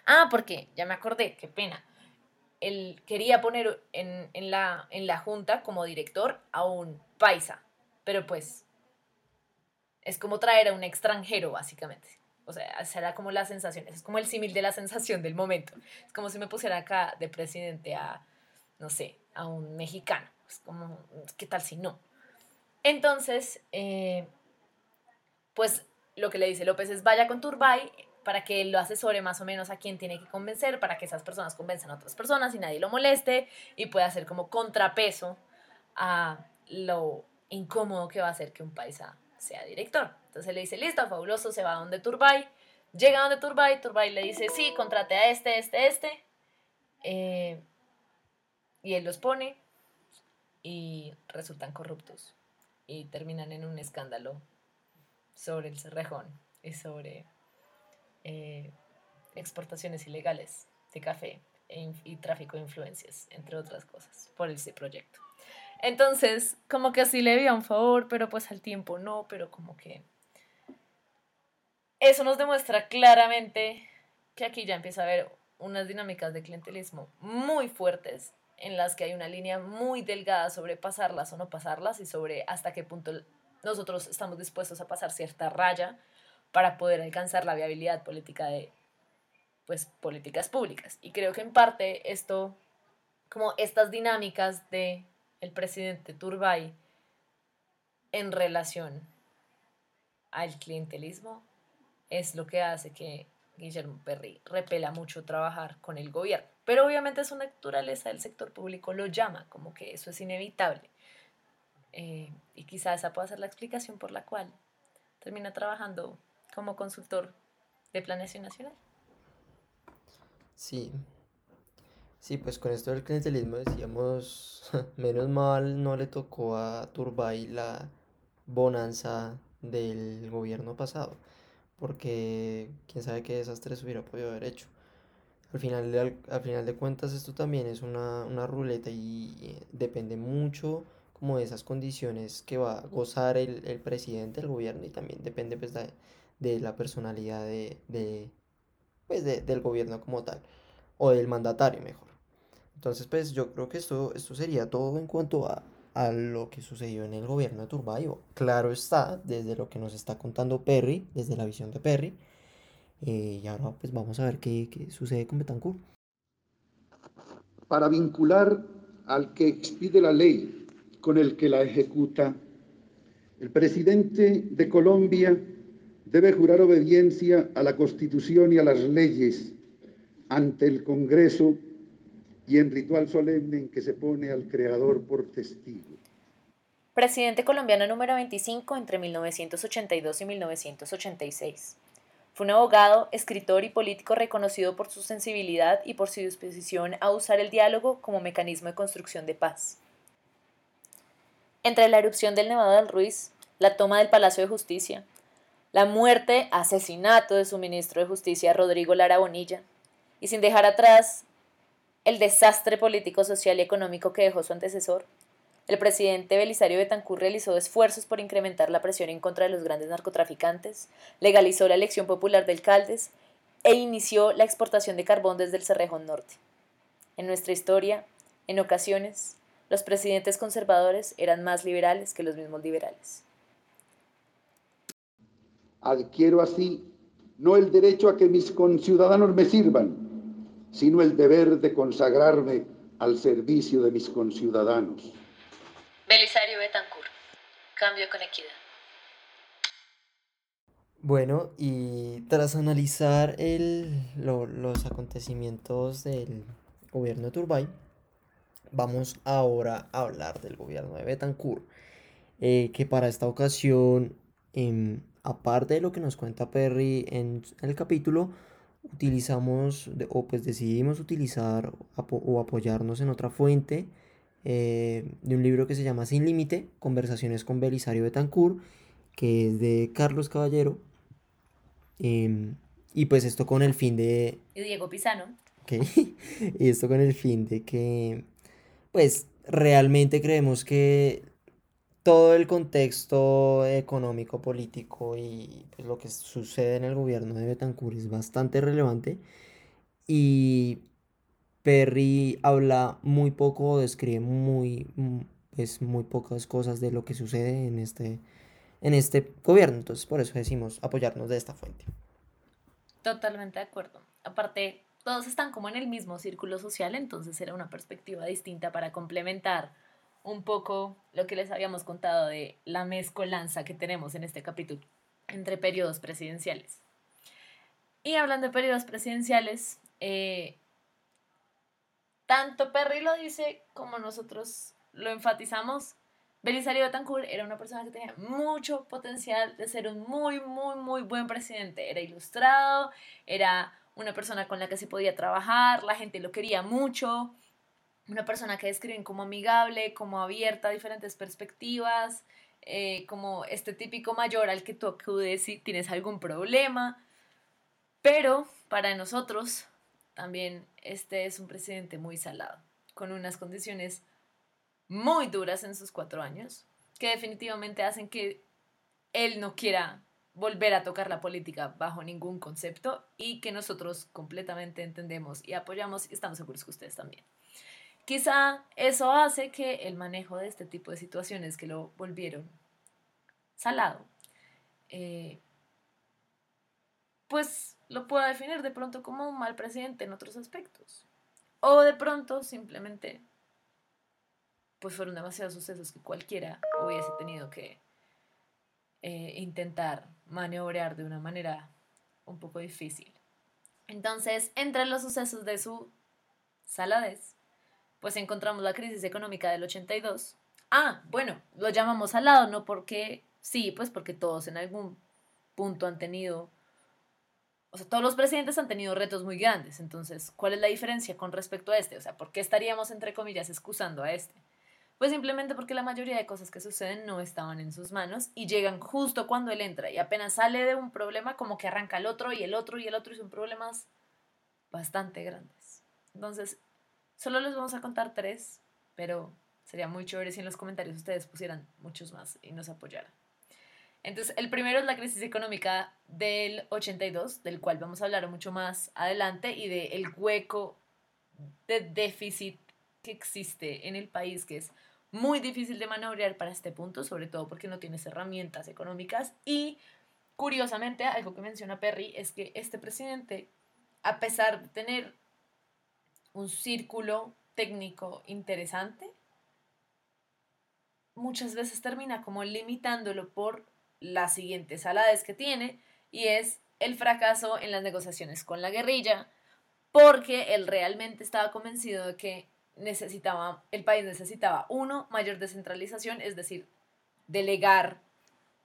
[SPEAKER 4] Ah, porque ya me acordé, qué pena él quería poner en, la, en la junta como director a un paisa, pero pues es como traer a un extranjero, básicamente. O sea, será como la sensación, es como el símil de la sensación del momento. Es como si me pusiera acá de presidente a, no sé, a un mexicano. Es como, ¿qué tal si no? Entonces, eh, pues lo que le dice López es vaya con Turbay, para que él lo asesore más o menos a quién tiene que convencer, para que esas personas convenzan a otras personas y nadie lo moleste y pueda hacer como contrapeso a lo incómodo que va a ser que un paisa sea director. Entonces le dice, listo, fabuloso, se va a donde Turbay, llega donde Turbay, Turbay le dice, sí, contrate a este, este, este, eh, y él los pone y resultan corruptos y terminan en un escándalo sobre el cerrejón y sobre eh, exportaciones ilegales de café e y tráfico de influencias, entre otras cosas, por ese proyecto. Entonces, como que así le veía un favor, pero pues al tiempo no, pero como que... Eso nos demuestra claramente que aquí ya empieza a haber unas dinámicas de clientelismo muy fuertes en las que hay una línea muy delgada sobre pasarlas o no pasarlas y sobre hasta qué punto nosotros estamos dispuestos a pasar cierta raya para poder alcanzar la viabilidad política de pues políticas públicas. Y creo que en parte esto, como estas dinámicas de el presidente Turbay en relación al clientelismo es lo que hace que Guillermo Perry repela mucho trabajar con el gobierno. Pero obviamente su naturaleza del sector público lo llama, como que eso es inevitable. Eh, y quizás esa pueda ser la explicación por la cual termina trabajando como consultor de planeación nacional.
[SPEAKER 2] Sí. Sí, pues con esto del clientelismo decíamos, menos mal no le tocó a Turbay la, bonanza del gobierno pasado, porque quién sabe qué desastres hubiera podido haber hecho. Al final, de, al, final de cuentas esto también es una, una ruleta y depende mucho como de esas condiciones que va a gozar el, el presidente, el gobierno y también depende pues de, de la personalidad de, pues de, del gobierno como tal o del mandatario mejor. Entonces pues yo creo que esto, esto sería todo en cuanto a, a lo que sucedió en el gobierno de Turbayo. Claro está, desde lo que nos está contando Perry, desde la visión de Perry. Eh, y ahora pues vamos a ver qué, qué sucede con Betancourt.
[SPEAKER 5] Para vincular al que expide la ley con el que la ejecuta, el presidente de Colombia debe jurar obediencia a la Constitución y a las leyes ante el Congreso y en ritual solemne en que se pone al Creador por testigo.
[SPEAKER 4] Presidente colombiano número 25 entre 1982 y 1986. Fue un abogado, escritor y político reconocido por su sensibilidad y por su disposición a usar el diálogo como mecanismo de construcción de paz. Entre la erupción del Nevado del Ruiz, la toma del Palacio de Justicia, la muerte, asesinato de su ministro de Justicia Rodrigo Lara Bonilla, y sin dejar atrás el desastre político, social y económico que dejó su antecesor, el presidente Belisario Betancourt realizó esfuerzos por incrementar la presión en contra de los grandes narcotraficantes, legalizó la elección popular de alcaldes e inició la exportación de carbón desde el Cerrejón Norte. En nuestra historia, en ocasiones, los presidentes conservadores eran más liberales que los mismos liberales.
[SPEAKER 5] Adquiero así no el derecho a que mis conciudadanos me sirvan, sino el deber de consagrarme al servicio de mis conciudadanos.
[SPEAKER 4] Belisario Betancourt, cambio con equidad.
[SPEAKER 2] Bueno, y tras analizar el, lo, los acontecimientos del gobierno de Turbay, vamos ahora a hablar del gobierno de Betancourt, eh, que para esta ocasión, eh, aparte de lo que nos cuenta Perry en el capítulo, utilizamos o pues decidimos utilizar o apoyarnos en otra fuente eh, de un libro que se llama Sin Límite, Conversaciones con Belisario Betancourt, que es de Carlos Caballero. Em, y pues esto con el fin de...
[SPEAKER 4] Y Diego Pisano.
[SPEAKER 2] y esto con el fin de que, pues, realmente creemos que todo el contexto económico, político y pues, lo que sucede en el gobierno de Betancourt es bastante relevante. Y Perry habla muy poco, describe muy, pues, muy pocas cosas de lo que sucede en este, en este gobierno. Entonces, por eso decimos apoyarnos de esta fuente.
[SPEAKER 4] Totalmente de acuerdo. Aparte, todos están como en el mismo círculo social, entonces era una perspectiva distinta para complementar un poco lo que les habíamos contado de la mezcolanza que tenemos en este capítulo entre periodos presidenciales. Y hablando de periodos presidenciales, eh, tanto Perry lo dice como nosotros lo enfatizamos. Belisario Betancourt era una persona que tenía mucho potencial de ser un muy, muy, muy buen presidente. Era ilustrado, era una persona con la que se podía trabajar, la gente lo quería mucho, una persona que describen como amigable, como abierta a diferentes perspectivas, eh, como este típico mayor al que tú acudes si tienes algún problema. Pero para nosotros también este es un presidente muy salado, con unas condiciones muy duras en sus cuatro años, que definitivamente hacen que él no quiera volver a tocar la política bajo ningún concepto y que nosotros completamente entendemos y apoyamos y estamos seguros que ustedes también. Quizá eso hace que el manejo de este tipo de situaciones que lo volvieron salado, eh, pues lo pueda definir de pronto como un mal presidente en otros aspectos. O de pronto simplemente pues fueron demasiados sucesos que cualquiera hubiese tenido que eh, intentar maniobrar de una manera un poco difícil. Entonces, entre los sucesos de su saladez, pues encontramos la crisis económica del 82. Ah, bueno, lo llamamos al lado, no porque sí, pues porque todos en algún punto han tenido, o sea, todos los presidentes han tenido retos muy grandes. Entonces, ¿cuál es la diferencia con respecto a este? O sea, ¿por qué estaríamos, entre comillas, excusando a este? Pues simplemente porque la mayoría de cosas que suceden no estaban en sus manos y llegan justo cuando él entra y apenas sale de un problema como que arranca el otro y el otro y el otro y son problemas bastante grandes. Entonces, solo les vamos a contar tres, pero sería muy chévere si en los comentarios ustedes pusieran muchos más y nos apoyaran. Entonces, el primero es la crisis económica del 82, del cual vamos a hablar mucho más adelante, y del el hueco de déficit que existe en el país, que es muy difícil de manobrear para este punto, sobre todo porque no tienes herramientas económicas. Y curiosamente, algo que menciona Perry es que este presidente, a pesar de tener un círculo técnico interesante, muchas veces termina como limitándolo por las siguientes alades que tiene y es el fracaso en las negociaciones con la guerrilla porque él realmente estaba convencido de que necesitaba, el país necesitaba, uno, mayor descentralización, es decir, delegar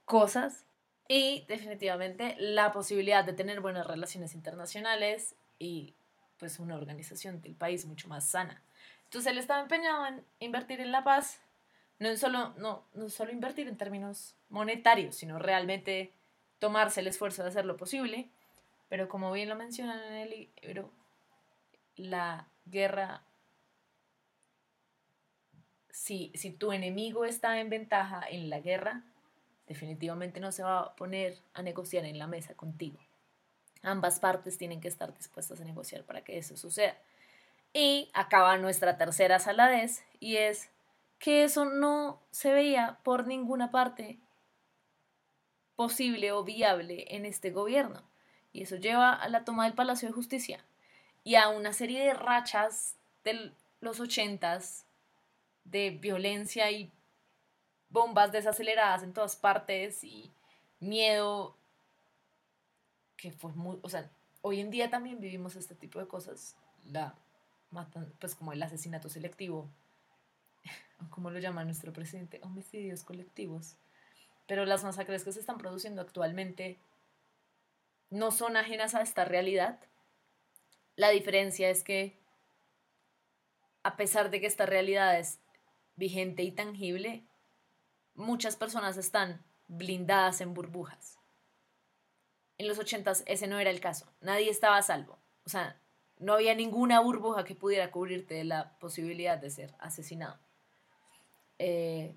[SPEAKER 4] cosas y definitivamente la posibilidad de tener buenas relaciones internacionales y pues una organización del país mucho más sana. Entonces él estaba empeñado en invertir en la paz no es solo, no, no solo invertir en términos monetarios, sino realmente tomarse el esfuerzo de hacer lo posible. Pero como bien lo mencionan en el libro, la guerra, si, si tu enemigo está en ventaja en la guerra, definitivamente no se va a poner a negociar en la mesa contigo. Ambas partes tienen que estar dispuestas a negociar para que eso suceda. Y acaba nuestra tercera saladez y es que eso no se veía por ninguna parte posible o viable en este gobierno. Y eso lleva a la toma del Palacio de Justicia y a una serie de rachas de los ochentas de violencia y bombas desaceleradas en todas partes y miedo que fue muy, o sea, hoy en día también vivimos este tipo de cosas, la pues como el asesinato selectivo como lo llama nuestro presidente, homicidios colectivos. Pero las masacres que se están produciendo actualmente no son ajenas a esta realidad. La diferencia es que, a pesar de que esta realidad es vigente y tangible, muchas personas están blindadas en burbujas. En los ochentas ese no era el caso. Nadie estaba a salvo. O sea, no había ninguna burbuja que pudiera cubrirte de la posibilidad de ser asesinado. Eh,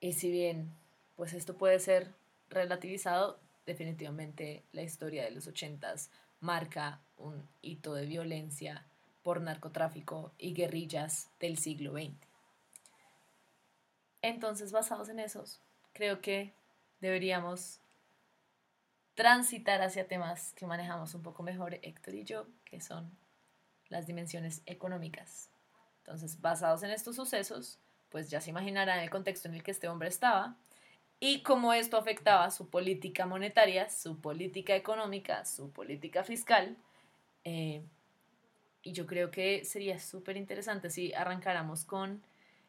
[SPEAKER 4] y si bien, pues esto puede ser relativizado, definitivamente la historia de los ochentas marca un hito de violencia por narcotráfico y guerrillas del siglo XX. Entonces, basados en esos, creo que deberíamos transitar hacia temas que manejamos un poco mejor Héctor y yo, que son las dimensiones económicas. Entonces, basados en estos sucesos, pues ya se imaginarán el contexto en el que este hombre estaba y cómo esto afectaba su política monetaria, su política económica, su política fiscal. Eh, y yo creo que sería súper interesante si arrancáramos con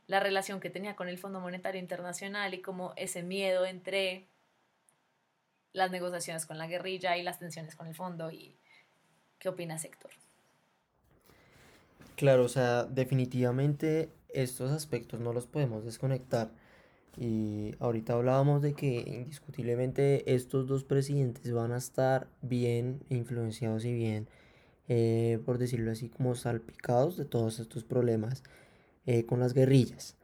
[SPEAKER 4] la relación que tenía con el Fondo Monetario Internacional y cómo ese miedo entre las negociaciones con la guerrilla y las tensiones con el fondo. y ¿Qué opinas, Héctor?
[SPEAKER 2] Claro, o sea, definitivamente estos aspectos no los podemos desconectar. Y ahorita hablábamos de que indiscutiblemente estos dos presidentes van a estar bien influenciados y bien, eh, por decirlo así, como salpicados de todos estos problemas eh, con las guerrillas.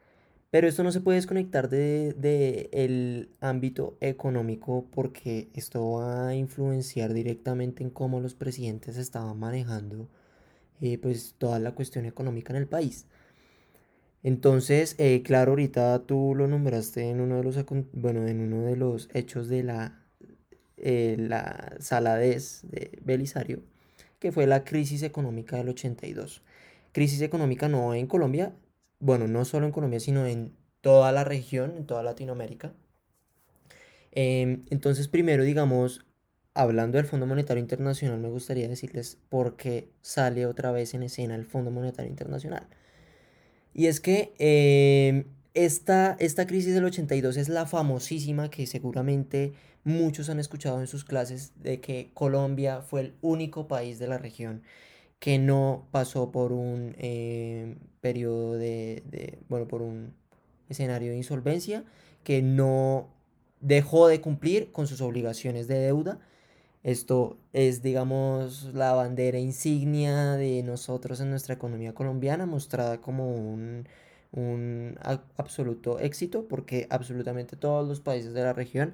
[SPEAKER 2] Pero esto no se puede desconectar de, de, el ámbito económico porque esto va a influenciar directamente en cómo los presidentes estaban manejando eh, pues toda la cuestión económica en el país. Entonces, eh, claro, ahorita tú lo nombraste en uno de los, bueno, en uno de los hechos de la, eh, la saladez de Belisario, que fue la crisis económica del 82. Crisis económica no en Colombia, bueno, no solo en Colombia, sino en toda la región, en toda Latinoamérica. Em, entonces, primero, digamos, hablando del Fondo Monetario Internacional, me gustaría decirles por qué sale otra vez en escena el Fondo Monetario Internacional. Y es que em, esta, esta crisis del 82 es la famosísima que seguramente muchos han escuchado en sus clases de que Colombia fue el único país de la región que no pasó por un em, periodo de, bueno, por un escenario de insolvencia, que no dejó de cumplir con sus obligaciones de deuda. Esto es, digamos, la bandera insignia de nosotros en nuestra economía colombiana, mostrada como un, un absoluto éxito, porque absolutamente todos los países de la región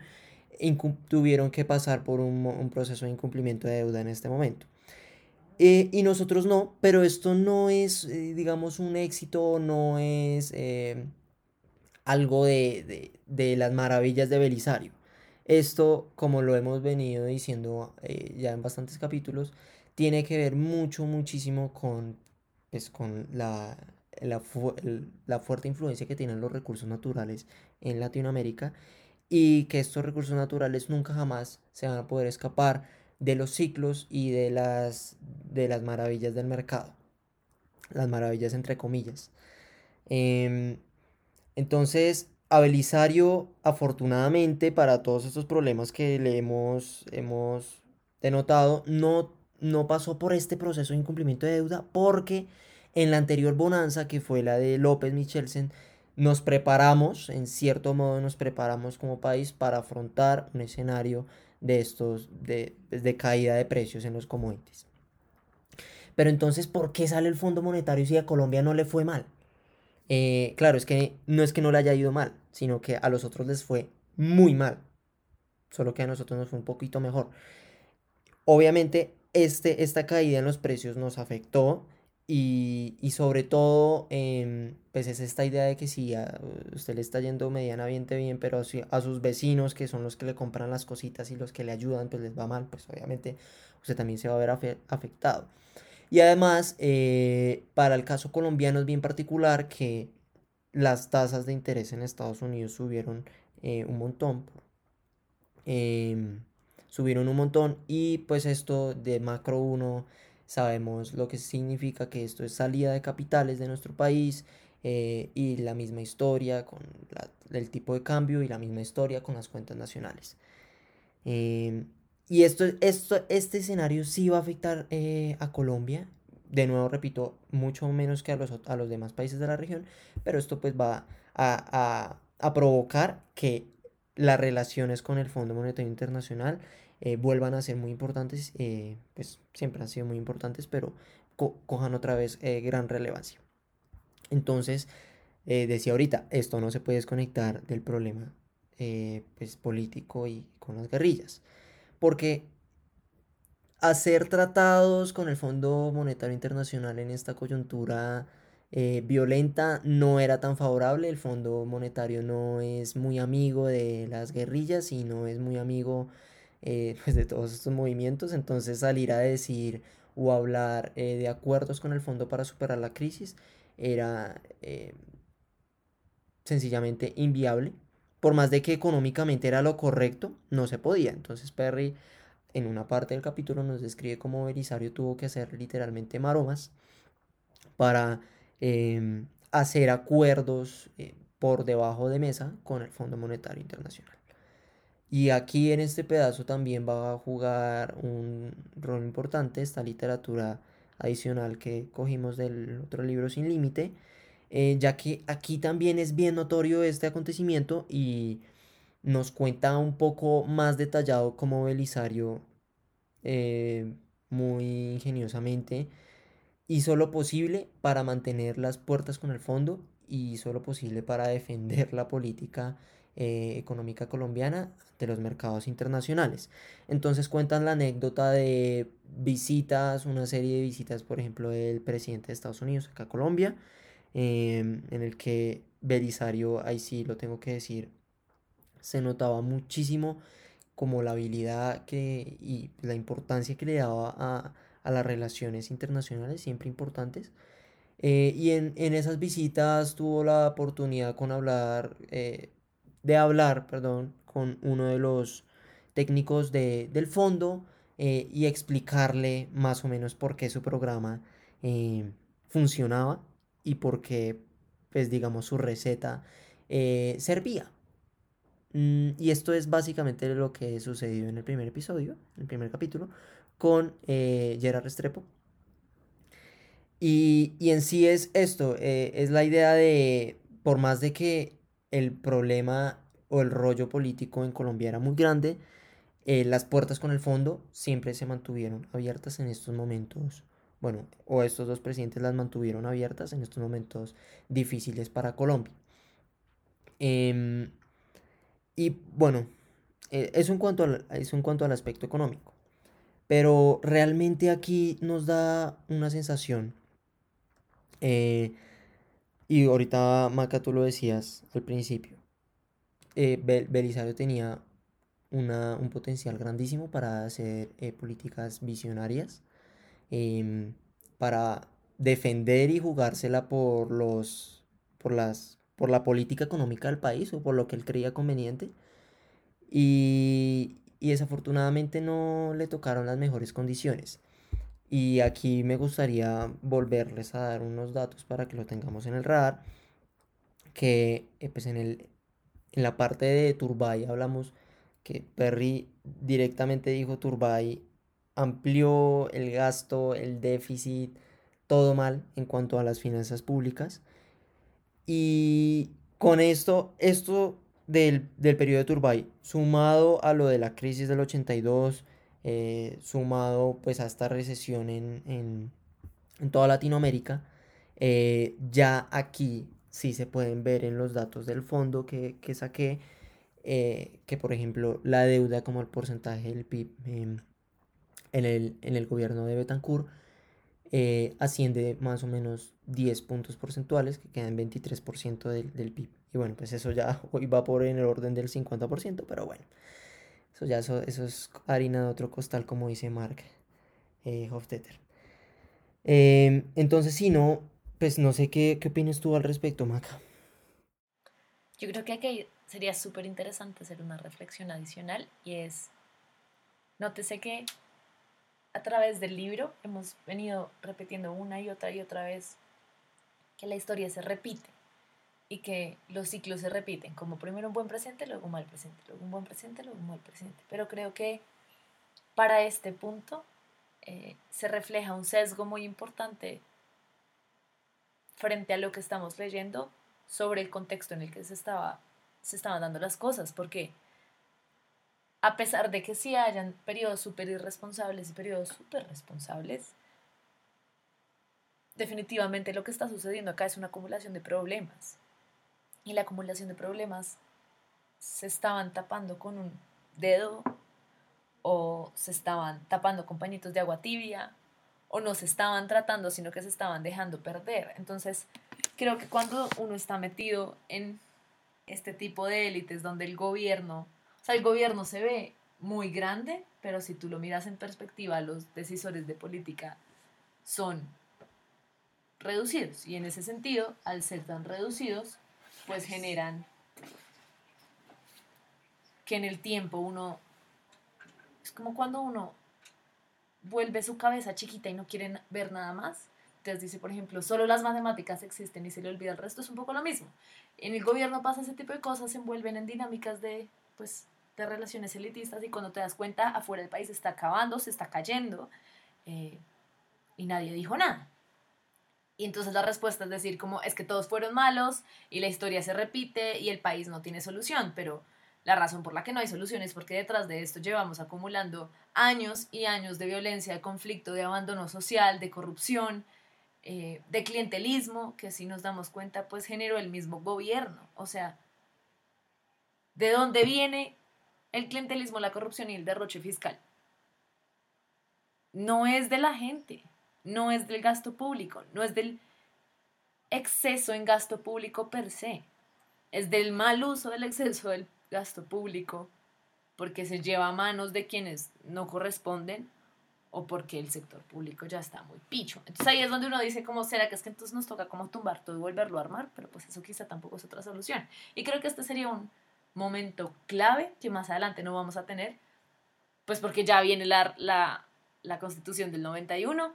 [SPEAKER 2] tuvieron que pasar por un, proceso de incumplimiento de deuda en este momento. Eh, y nosotros no, pero esto no es, eh, digamos, un éxito, no es eh, algo de, de, las maravillas de Belisario. Esto, como lo hemos venido diciendo ya en bastantes capítulos, tiene que ver mucho, muchísimo con, pues, con la, la, la fuerte influencia que tienen los recursos naturales en Latinoamérica y que estos recursos naturales nunca jamás se van a poder escapar de los ciclos y de las, de las maravillas del mercado. Las maravillas entre comillas. Em, entonces, a Belisario, afortunadamente, para todos estos problemas que le hemos, hemos denotado, no, no pasó por este proceso de incumplimiento de deuda porque en la anterior bonanza, que fue la de López Michelsen, nos preparamos, en cierto modo nos preparamos como país para afrontar un escenario de estos, de, de caída de precios en los commodities. Pero entonces, ¿por qué sale el Fondo Monetario si a Colombia no le fue mal? Eh, claro, es que no es que no le haya ido mal, sino que a los otros les fue muy mal. Solo que a nosotros nos fue un poquito mejor. Obviamente, este, esta caída en los precios nos afectó y, sobre todo, em, pues es esta idea de que si a usted le está yendo medianamente bien, pero si a sus vecinos, que son los que le compran las cositas y los que le ayudan, pues les va mal, pues obviamente usted también se va a ver afectado. Y además, eh, para el caso colombiano es bien particular que las tasas de interés en Estados Unidos subieron eh, un montón. Em, subieron un montón y pues esto de macro 1 sabemos lo que significa que esto es salida de capitales de nuestro país eh, y la misma historia con el tipo de cambio y la misma historia con las cuentas nacionales. Em, y esto, esto, este escenario sí va a afectar eh, a Colombia. De nuevo, repito, mucho menos que a los, a los demás países de la región, pero esto pues va a, a provocar que las relaciones con el Fondo Monetario Internacional eh, vuelvan a ser muy importantes, eh, pues siempre han sido muy importantes, pero cojan otra vez eh, gran relevancia. Entonces, decía ahorita, esto no se puede desconectar del problema pues, político y con las guerrillas, porque hacer tratados con el Fondo Monetario Internacional en esta coyuntura violenta no era tan favorable. El Fondo Monetario no es muy amigo de las guerrillas y no es muy amigo eh, pues de todos estos movimientos, entonces salir a decir o hablar eh, de acuerdos con el fondo para superar la crisis era eh, sencillamente inviable. Por más de que económicamente era lo correcto, no se podía. Entonces Perry en una parte del capítulo nos describe cómo Belisario tuvo que hacer literalmente maromas para em, hacer acuerdos por debajo de mesa con el Fondo Monetario Internacional. Y aquí en este pedazo también va a jugar un rol importante esta literatura adicional que cogimos del otro libro Sin Límite, eh, ya que aquí también es bien notorio este acontecimiento y nos cuenta un poco más detallado cómo Belisario eh, muy ingeniosamente hizo lo posible para mantener las puertas con el fondo y hizo lo posible para defender la política eh, económica colombiana de los mercados internacionales. Entonces cuentan la anécdota de visitas, una serie de visitas, por ejemplo, del presidente de Estados Unidos acá a Colombia, em, en el que Belisario, ahí sí lo tengo que decir, se notaba muchísimo como la habilidad que, y la importancia que le daba a, las relaciones internacionales, siempre importantes. Eh, y en, esas visitas tuvo la oportunidad con hablar eh, de hablar, perdón, con uno de los técnicos del fondo eh, y explicarle más o menos por qué su programa eh, funcionaba y por qué, pues digamos, su receta eh, servía. Mm, y esto es básicamente lo que sucedió en el primer episodio, en el primer capítulo, con Gerard Restrepo. Y, y, en sí es esto, es la idea de, por más de que el problema o el rollo político en Colombia era muy grande, eh, las puertas con el fondo siempre se mantuvieron abiertas en estos momentos. Bueno, o estos dos presidentes las mantuvieron abiertas en estos momentos difíciles para Colombia. Em, y bueno, eh, eso, en cuanto al, en cuanto al aspecto económico. Pero realmente aquí nos da una sensación. Eh, y ahorita, Maca, tú lo decías al principio. Eh, Belisario tenía una, un potencial grandísimo para hacer políticas visionarias, em, para defender y jugársela por los por las por la política económica del país o por lo que él creía conveniente. Y, y desafortunadamente no le tocaron las mejores condiciones. Y aquí me gustaría volverles a dar unos datos para que lo tengamos en el radar. Que eh, pues en, el, en la parte de Turbay hablamos que Perry directamente dijo Turbay amplió el gasto, el déficit, todo mal en cuanto a las finanzas públicas. Y con esto, esto del, periodo de Turbay, sumado a lo de la crisis del 82, eh, sumado pues a esta recesión en, toda Latinoamérica, eh, ya aquí sí se pueden ver en los datos del fondo que, saqué, eh, que por ejemplo la deuda como el porcentaje del PIB em, en, el, en el gobierno de Betancourt eh, asciende más o menos 10 puntos porcentuales, que quedan 23% del, del PIB. Y bueno, pues eso ya hoy va por en el orden del 50%, pero bueno, eso ya eso, eso es harina de otro costal, como dice Mark eh, Hofstetter. Em, entonces, si no, pues no sé qué, qué opinas tú al respecto, Maca.
[SPEAKER 4] Yo creo que aquí sería súper interesante hacer una reflexión adicional y es, nótese que a través del libro hemos venido repitiendo una y otra y otra vez que la historia se repite y que los ciclos se repiten, como primero un buen presente, luego un mal presente, luego un buen presente, luego un mal presente. Pero creo que para este punto eh, se refleja un sesgo muy importante frente a lo que estamos leyendo sobre el contexto en el que se, estaba, se estaban dando las cosas, porque a pesar de que sí hayan periodos súper irresponsables y periodos súper responsables, definitivamente lo que está sucediendo acá es una acumulación de problemas. Y la acumulación de problemas se estaban tapando con un dedo o se estaban tapando con pañitos de agua tibia o no se estaban tratando, sino que se estaban dejando perder. Entonces, creo que cuando uno está metido en este tipo de élites donde el gobierno o sea, el gobierno se ve muy grande, pero si tú lo miras en perspectiva, los decisores de política son reducidos. Y en ese sentido, al ser tan reducidos, pues generan que en el tiempo uno... Es como cuando uno vuelve su cabeza chiquita y no quiere ver nada más. Entonces dice, por ejemplo, solo las matemáticas existen y se le olvida el resto, es un poco lo mismo. En el gobierno pasa ese tipo de cosas, se envuelven en dinámicas de, pues, de relaciones elitistas y cuando te das cuenta afuera del país está acabando, se está cayendo eh, y nadie dijo nada. Y entonces la respuesta es decir como es que todos fueron malos y la historia se repite y el país no tiene solución, pero la razón por la que no hay solución es porque detrás de esto llevamos acumulando años y años de violencia, de conflicto, de abandono social, de corrupción, eh, de clientelismo, que si nos damos cuenta pues generó el mismo gobierno. O sea, ¿de dónde viene el clientelismo, la corrupción y el derroche fiscal. No es de la gente, no es del gasto público, no es del exceso en gasto público per se, es del mal uso del exceso del gasto público porque se lleva a manos de quienes no corresponden o porque el sector público ya está muy picho. Entonces ahí es donde uno dice, ¿cómo será que es que entonces nos toca como tumbar todo y volverlo a armar? Pero pues eso quizá tampoco es otra solución. Y creo que este sería un momento clave que más adelante no vamos a tener, pues porque ya viene la, la, la constitución del 91,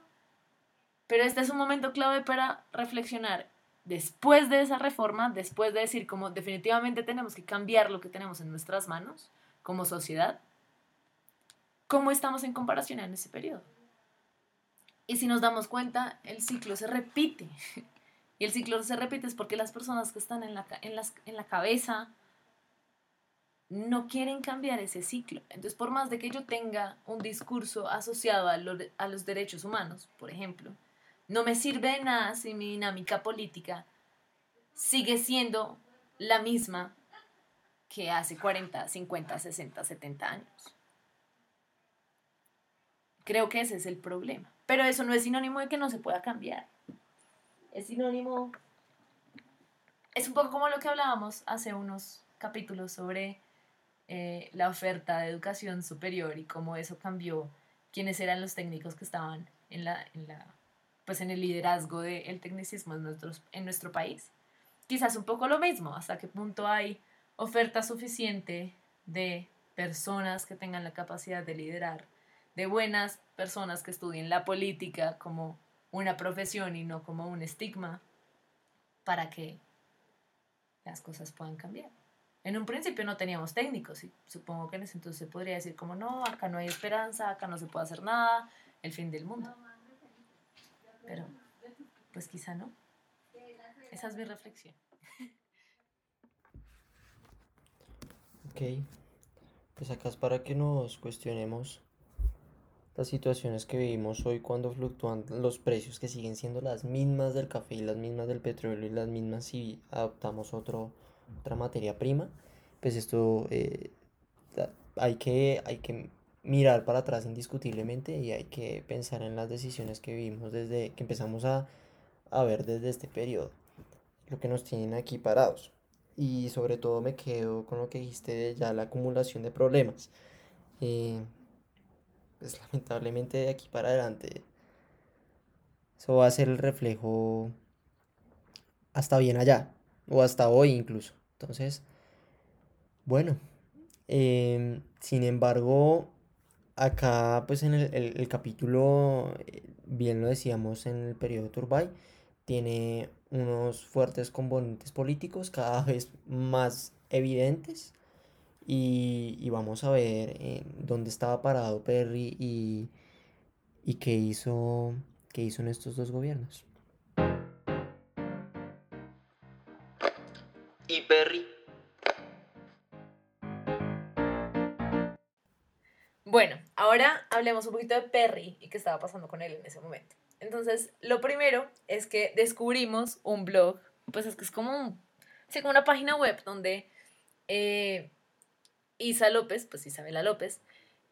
[SPEAKER 4] pero este es un momento clave para reflexionar después de esa reforma, después de decir como definitivamente tenemos que cambiar lo que tenemos en nuestras manos como sociedad, ¿cómo estamos en comparación en ese periodo? Y si nos damos cuenta, el ciclo se repite. Y el ciclo se repite es porque las personas que están en la, en las, en la cabeza no quieren cambiar ese ciclo. Entonces, por más de que yo tenga un discurso asociado a, a los derechos humanos, por ejemplo, no me sirve de nada si mi dinámica política sigue siendo la misma que hace 40, 50, 60, 70 años. Creo que ese es el problema. Pero eso no es sinónimo de que no se pueda cambiar. Es sinónimo... Es un poco como lo que hablábamos hace unos capítulos sobre eh, la oferta de educación superior y cómo eso cambió quiénes eran los técnicos que estaban en, la, en, la, pues en el liderazgo del tecnicismo en, nuestros, en nuestro país. Quizás un poco lo mismo, hasta qué punto hay oferta suficiente de personas que tengan la capacidad de liderar, de buenas personas que estudien la política como una profesión y no como un estigma, para que las cosas puedan cambiar. En un principio no teníamos técnicos y supongo que en ese entonces se podría decir como no, acá no hay esperanza, acá no se puede hacer nada, el fin del mundo. Pero pues quizá no. Esa es mi reflexión.
[SPEAKER 2] Ok, pues acá es para que nos cuestionemos las situaciones que vivimos hoy cuando fluctúan los precios que siguen siendo las mismas del café y las mismas del petróleo y las mismas si adoptamos otro otra materia prima, pues esto eh, hay, que, hay que mirar para atrás indiscutiblemente y hay que pensar en las decisiones que vivimos desde que empezamos a, a ver desde este periodo, lo que nos tienen aquí parados. Y sobre todo me quedo con lo que dijiste ya la acumulación de problemas. Eh, pues lamentablemente de aquí para adelante eso va a ser el reflejo hasta bien allá, o hasta hoy incluso. Entonces, bueno, em, sin embargo, acá pues en el, capítulo, eh, bien lo decíamos en el periodo Turbay, tiene unos fuertes componentes políticos cada vez más evidentes y, vamos a ver eh, dónde estaba parado Perry y, y qué hizo, qué hizo en estos dos gobiernos.
[SPEAKER 4] Hablemos un poquito de Perry y qué estaba pasando con él en ese momento. Entonces, lo primero es que descubrimos un blog, pues es que es como, como una página web donde eh, Isa López, pues Isabela López,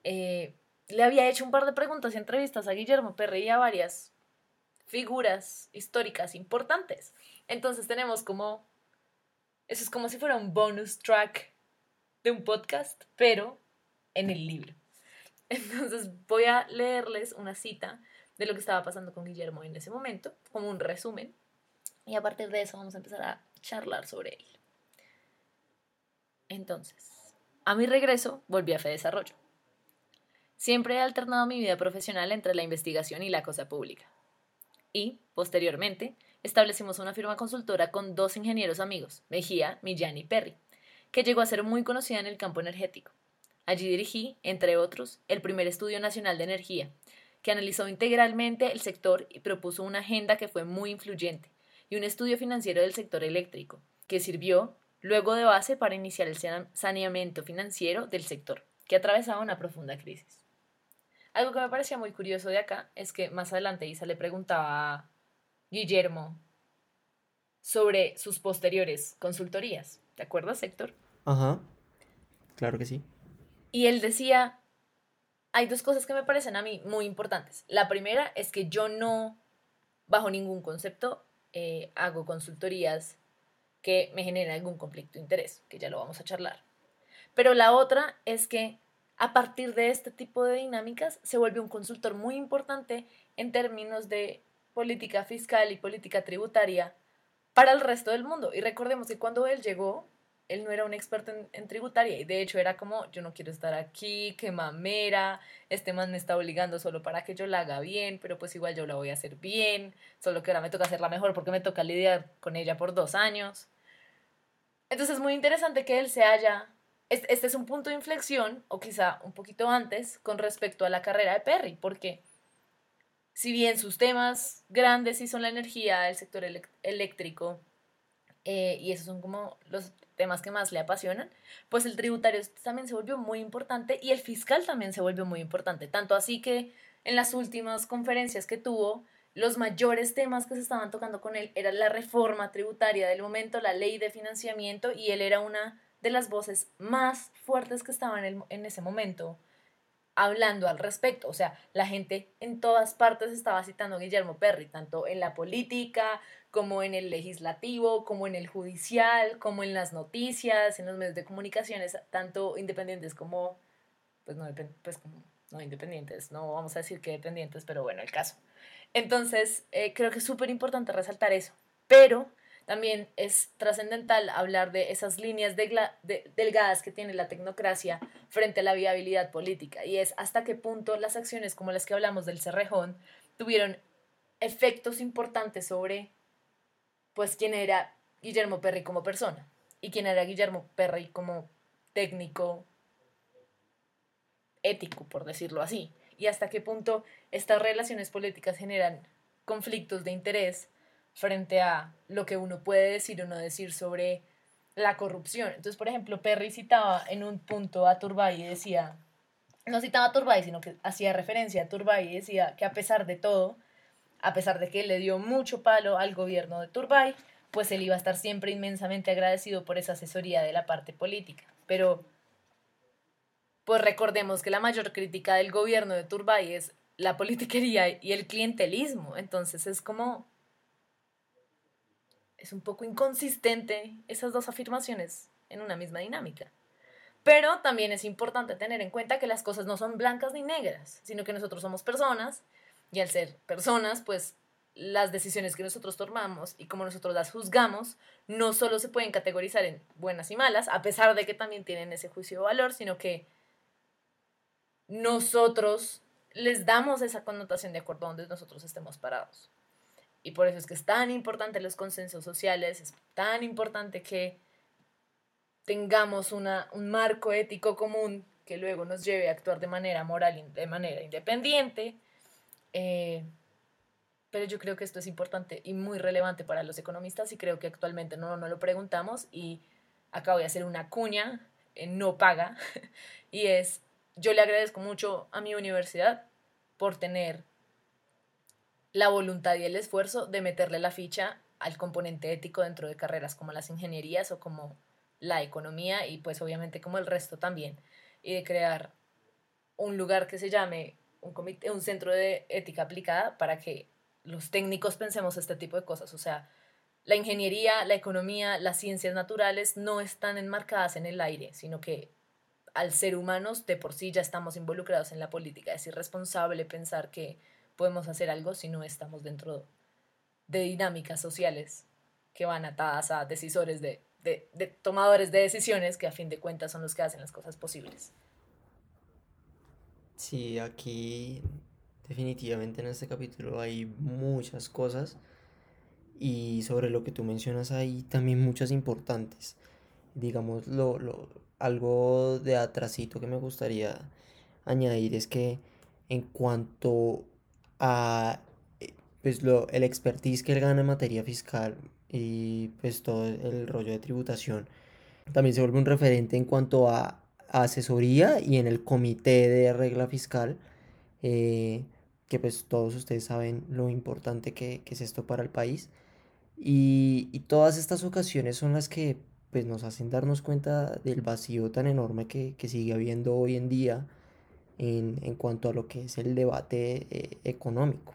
[SPEAKER 4] eh, le había hecho un par de preguntas y entrevistas a Guillermo Perry y a varias figuras históricas importantes. Entonces tenemos como eso es como si fuera un bonus track de un podcast, pero en el libro. Entonces voy a leerles una cita de lo que estaba pasando con Guillermo en ese momento, como un resumen, y a partir de eso vamos a empezar a charlar sobre él. Entonces, a mi regreso volví a Fe Desarrollo. Siempre he alternado mi vida profesional entre la investigación y la cosa pública. Y, posteriormente, establecimos una firma consultora con dos ingenieros amigos, Mejía, Millán y Perry, que llegó a ser muy conocida en el campo energético. Allí dirigí, entre otros, el primer estudio nacional de energía, que analizó integralmente el sector y propuso una agenda que fue muy influyente, y un estudio financiero del sector eléctrico, que sirvió luego de base para iniciar el saneamiento financiero del sector, que atravesaba una profunda crisis. Algo que me parecía muy curioso de acá es que más adelante Isa le preguntaba a Guillermo sobre sus posteriores consultorías. ¿Te acuerdas, Héctor?
[SPEAKER 2] Ajá, claro que sí.
[SPEAKER 4] Y él decía, hay dos cosas que me parecen a mí muy importantes. La primera es que yo no, bajo ningún concepto, eh, hago consultorías que me generen algún conflicto de interés, que ya lo vamos a charlar. Pero la otra es que a partir de este tipo de dinámicas se vuelve un consultor muy importante en términos de política fiscal y política tributaria para el resto del mundo. Y recordemos que cuando él llegó, él no era un experto en, tributaria y de hecho era como, yo no quiero estar aquí, qué mamera, este man me está obligando solo para que yo la haga bien, pero pues igual yo la voy a hacer bien, solo que ahora me toca hacerla mejor porque me toca lidiar con ella por dos años. Entonces es muy interesante que él se haya, este, este es un punto de inflexión, o quizá un poquito antes, con respecto a la carrera de Perry, porque si bien sus temas grandes sí son la energía, el sector eléctrico, eh, y esos son como los temas que más le apasionan, pues el tributario también se volvió muy importante y el fiscal también se volvió muy importante, tanto así que en las últimas conferencias que tuvo, los mayores temas que se estaban tocando con él era la reforma tributaria del momento, la ley de financiamiento, y él era una de las voces más fuertes que estaban en, en ese momento hablando al respecto. O sea, la gente en todas partes estaba citando a Guillermo Perry, tanto en la política, como en el legislativo, como en el judicial, como en las noticias, en los medios de comunicaciones, tanto independientes como, pues no, pues como, no independientes, no vamos a decir que dependientes, pero bueno, el caso. Entonces, eh, creo que es súper importante resaltar eso. Pero también es trascendental hablar de esas líneas delgadas que tiene la tecnocracia frente a la viabilidad política y es hasta qué punto las acciones como las que hablamos del Cerrejón tuvieron efectos importantes sobre pues quién era Guillermo Perry como persona y quién era Guillermo Perry como técnico ético, por decirlo así, y hasta qué punto estas relaciones políticas generan conflictos de interés frente a lo que uno puede decir o no decir sobre la corrupción. Entonces, por ejemplo, Perry citaba en un punto a Turbay y decía, no citaba a Turbay, sino que hacía referencia a Turbay y decía que a pesar de todo, a pesar de que le dio mucho palo al gobierno de Turbay, pues él iba a estar siempre inmensamente agradecido por esa asesoría de la parte política. Pero, pues recordemos que la mayor crítica del gobierno de Turbay es la politiquería y el clientelismo. Entonces es como es un poco inconsistente esas dos afirmaciones en una misma dinámica. Pero también es importante tener en cuenta que las cosas no son blancas ni negras, sino que nosotros somos personas y al ser personas, pues las decisiones que nosotros tomamos y como nosotros las juzgamos no solo se pueden categorizar en buenas y malas, a pesar de que también tienen ese juicio de valor, sino que nosotros les damos esa connotación de acuerdo a donde nosotros estemos parados. Y por eso es que es tan importante los consensos sociales, es tan importante que tengamos una, un marco ético común que luego nos lleve a actuar de manera moral, de manera independiente. Eh, pero yo creo que esto es importante y muy relevante para los economistas y creo que actualmente no, no lo preguntamos y acá voy a hacer una cuña, no paga, y es, yo le agradezco mucho a mi universidad por tener la voluntad y el esfuerzo de meterle la ficha al componente ético dentro de carreras como las ingenierías o como la economía y pues obviamente como el resto también y de crear un lugar que se llame un, comité, un centro de ética aplicada para que los técnicos pensemos este tipo de cosas. O sea, la ingeniería, la economía, las ciencias naturales no están enmarcadas en el aire, sino que al ser humanos de por sí ya estamos involucrados en la política. Es irresponsable pensar que podemos hacer algo si no estamos dentro de dinámicas sociales que van atadas a decisores de, de, tomadores de decisiones que a fin de cuentas son los que hacen las cosas posibles.
[SPEAKER 2] Sí, aquí definitivamente en este capítulo hay muchas cosas y sobre lo que tú mencionas hay también muchas importantes. Digamos, lo, lo, algo de atrasito que me gustaría añadir es que en cuanto a eh, pues lo, el expertise que él gana en materia fiscal y pues todo el rollo de tributación. También se vuelve un referente en cuanto a, asesoría y en el comité de regla fiscal, eh, que pues todos ustedes saben lo importante que, es esto para el país. Y, y, todas estas ocasiones son las que pues nos hacen darnos cuenta del vacío tan enorme que, que sigue habiendo hoy en día en, en cuanto a lo que es el debate eh, económico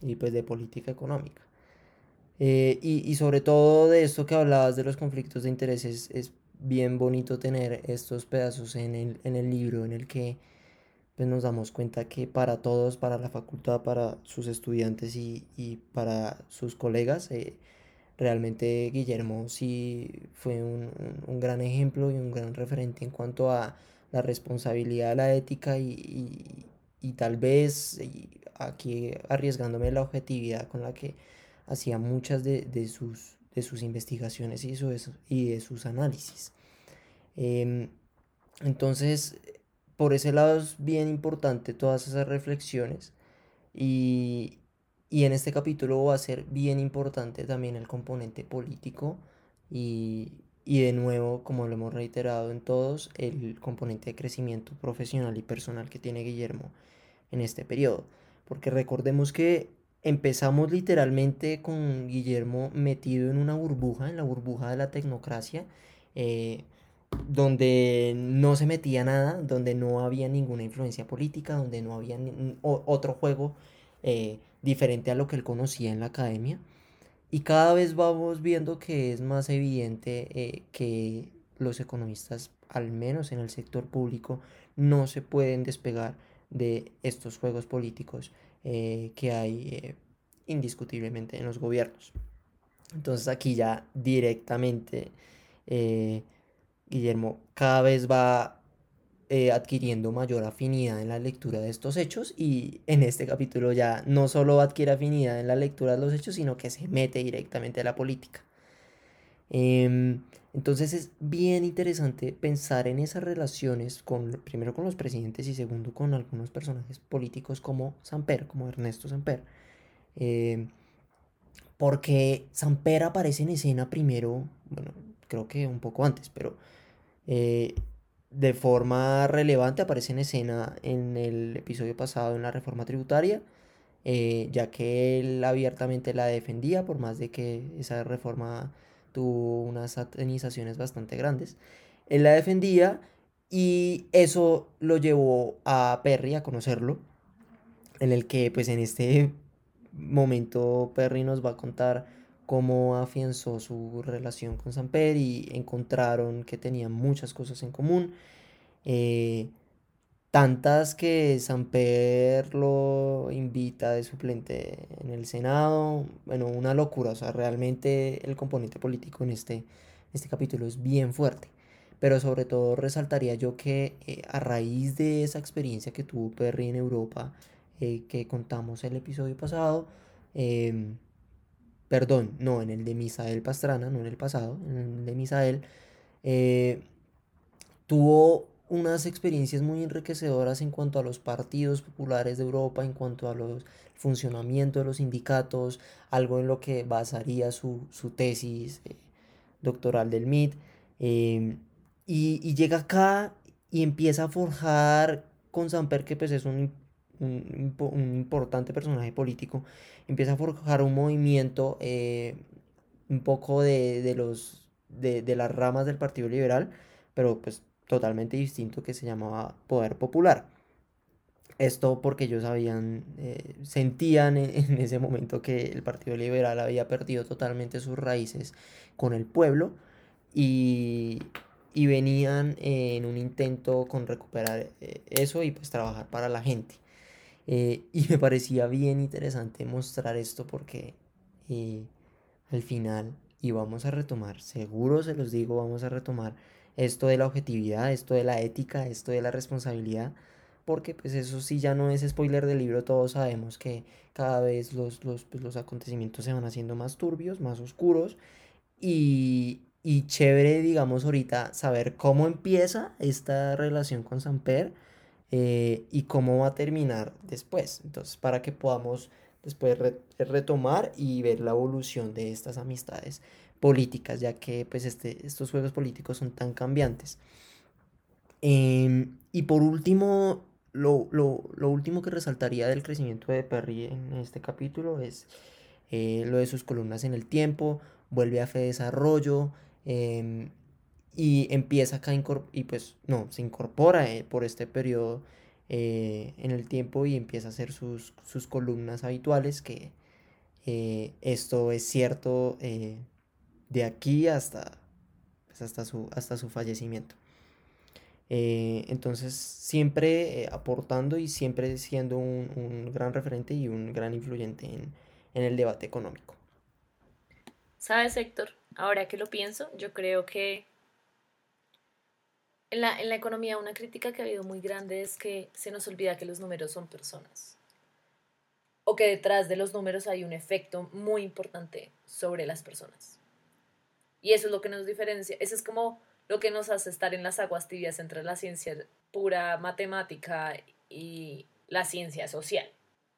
[SPEAKER 2] y pues de política económica. Eh, y, y, sobre todo de esto que hablabas de los conflictos de intereses, es bien bonito tener estos pedazos en el, en el libro en el que pues, nos damos cuenta que para todos, para la facultad, para sus estudiantes y, y para sus colegas, eh, realmente Guillermo sí fue un, un, gran ejemplo y un gran referente en cuanto a la responsabilidad, la ética y, y, tal vez aquí arriesgándome la objetividad con la que hacía muchas de, de sus, de sus investigaciones y, eso, y de sus análisis. Em, entonces, por ese lado es bien importante todas esas reflexiones y, y en este capítulo va a ser bien importante también el componente político y, y de nuevo, como lo hemos reiterado en todos, el componente de crecimiento profesional y personal que tiene Guillermo en este periodo. Porque recordemos que empezamos literalmente con Guillermo metido en una burbuja, en la burbuja de la tecnocracia, eh, donde no se metía nada, donde no había ninguna influencia política, donde no había otro juego eh, diferente a lo que él conocía en la academia. Y cada vez vamos viendo que es más evidente eh, que los economistas, al menos en el sector público, no se pueden despegar de estos juegos políticos eh, que hay indiscutiblemente en los gobiernos. Entonces aquí ya directamente Guillermo cada vez va eh, adquiriendo mayor afinidad en la lectura de estos hechos y en este capítulo ya no solo adquiere afinidad en la lectura de los hechos, sino que se mete directamente a la política. Em, entonces es bien interesante pensar en esas relaciones, con, primero con los presidentes y segundo con algunos personajes políticos como Samper, como Ernesto Samper. Em, porque Samper aparece en escena primero, bueno, creo que un poco antes, pero eh, de forma relevante aparece en escena en el episodio pasado en la reforma tributaria, eh, ya que él abiertamente la defendía, por más de que esa reforma tuvo unas satanizaciones bastante grandes. Él la defendía y eso lo llevó a Perry a conocerlo, en el que pues en este momento Perry nos va a contar cómo afianzó su relación con Samper y encontraron que tenían muchas cosas en común. Eh, tantas que Samper lo invita de suplente en el Senado. Bueno, una locura. O sea, realmente el componente político en este, este capítulo es bien fuerte. Pero sobre todo resaltaría yo que eh, a raíz de esa experiencia que tuvo Perry en Europa, eh, que contamos el episodio pasado, em, perdón, no, en el de Misael Pastrana, no en el pasado, en el de Misael, eh, tuvo unas experiencias muy enriquecedoras en cuanto a los partidos populares de Europa, en cuanto a los funcionamiento de los sindicatos, algo en lo que basaría su, tesis eh, doctoral del MIT. Em, y, llega acá y empieza a forjar con Samper, que pues es un un, importante personaje político, empieza a forjar un movimiento eh, un poco de, los, de, las ramas del Partido Liberal, pero pues totalmente distinto que se llamaba Poder Popular. Esto porque ellos habían, eh, sentían en, ese momento que el Partido Liberal había perdido totalmente sus raíces con el pueblo y, y venían en un intento con recuperar eh, eso y pues trabajar para la gente. Eh, y me parecía bien interesante mostrar esto porque eh, al final, y vamos a retomar, seguro se los digo, vamos a retomar esto de la objetividad, esto de la ética, esto de la responsabilidad, porque pues eso sí ya no es spoiler del libro, todos sabemos que cada vez los, los, pues, los acontecimientos se van haciendo más turbios, más oscuros, y, y chévere, digamos, ahorita saber cómo empieza esta relación con Samper eh, y cómo va a terminar después. Entonces, para que podamos después retomar y ver la evolución de estas amistades políticas, ya que pues este, estos juegos políticos son tan cambiantes. Em, y por último, lo, lo, lo, último que resaltaría del crecimiento de Perry en este capítulo es eh, lo de sus columnas en el tiempo, vuelve a fe desarrollo, em, y empieza acá y pues no, se incorpora eh, por este periodo eh, en el tiempo y empieza a hacer sus, sus columnas habituales que eh, esto es cierto de aquí hasta, pues, hasta, su, hasta su fallecimiento. entonces siempre aportando y siempre siendo un, un, gran referente y un gran influyente en, en el debate económico.
[SPEAKER 4] ¿Sabes, Héctor? Ahora que lo pienso, yo creo que en la, en la economía una crítica que ha habido muy grande es que se nos olvida que los números son personas o que detrás de los números hay un efecto muy importante sobre las personas. Y eso es lo que nos diferencia, eso es como lo que nos hace estar en las aguas tibias entre la ciencia pura matemática y la ciencia social.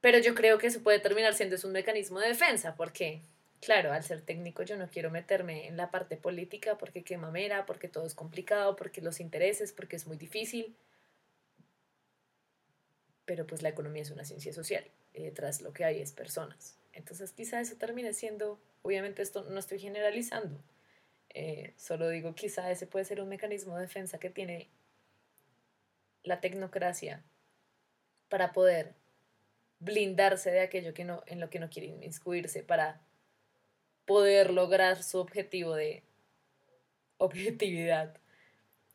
[SPEAKER 4] Pero yo creo que eso puede terminar siendo es un mecanismo de defensa, porque, claro, al ser técnico yo no quiero meterme en la parte política porque qué mamera, porque todo es complicado, porque los intereses, porque es muy difícil. Pero pues la economía es una ciencia social y detrás lo que hay es personas. Entonces quizá eso termine siendo, obviamente esto no estoy generalizando, eh, solo digo quizá ese puede ser un mecanismo de defensa que tiene la tecnocracia para poder blindarse de aquello que no, en lo que no quiere inmiscuirse, para poder lograr su objetivo de objetividad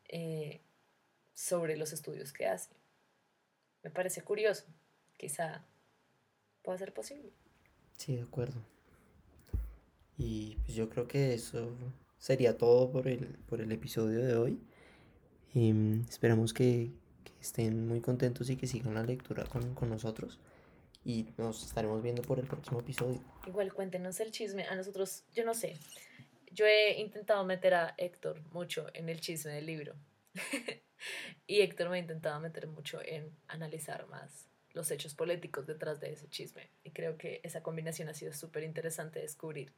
[SPEAKER 4] eh, sobre los estudios que hace. Me parece curioso, quizá pueda ser posible.
[SPEAKER 2] Sí, de acuerdo. Y pues yo creo que eso sería todo por el, por el episodio de hoy. Em, esperamos que, que estén muy contentos y que sigan la lectura con, con nosotros. Y nos estaremos viendo por el próximo episodio.
[SPEAKER 4] Igual cuéntenos el chisme. A nosotros, yo no sé. Yo he intentado meter a Héctor mucho en el chisme del libro. y Héctor me ha intentado meter mucho en analizar más los hechos políticos detrás de ese chisme. Y creo que esa combinación ha sido súper interesante de descubrir.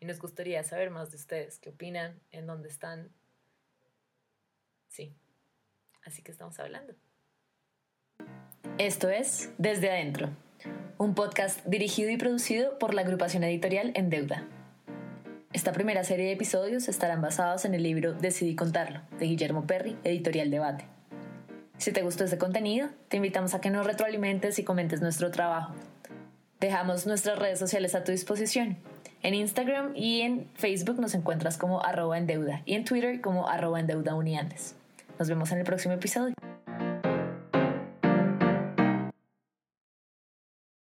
[SPEAKER 4] Y nos gustaría saber más de ustedes, qué opinan, en dónde están. Sí, así que estamos hablando. Esto es Desde Adentro, un podcast dirigido y producido por la agrupación editorial En Deuda. Esta primera serie de episodios estarán basados en el libro Decidí contarlo, de Guillermo Perry, editorial Debate. Si te gustó este contenido, te invitamos a que nos retroalimentes y comentes nuestro trabajo. Dejamos nuestras redes sociales a tu disposición. En Instagram y en Facebook nos encuentras como arroba en deuda y en Twitter como arroba. Nos vemos en el próximo episodio.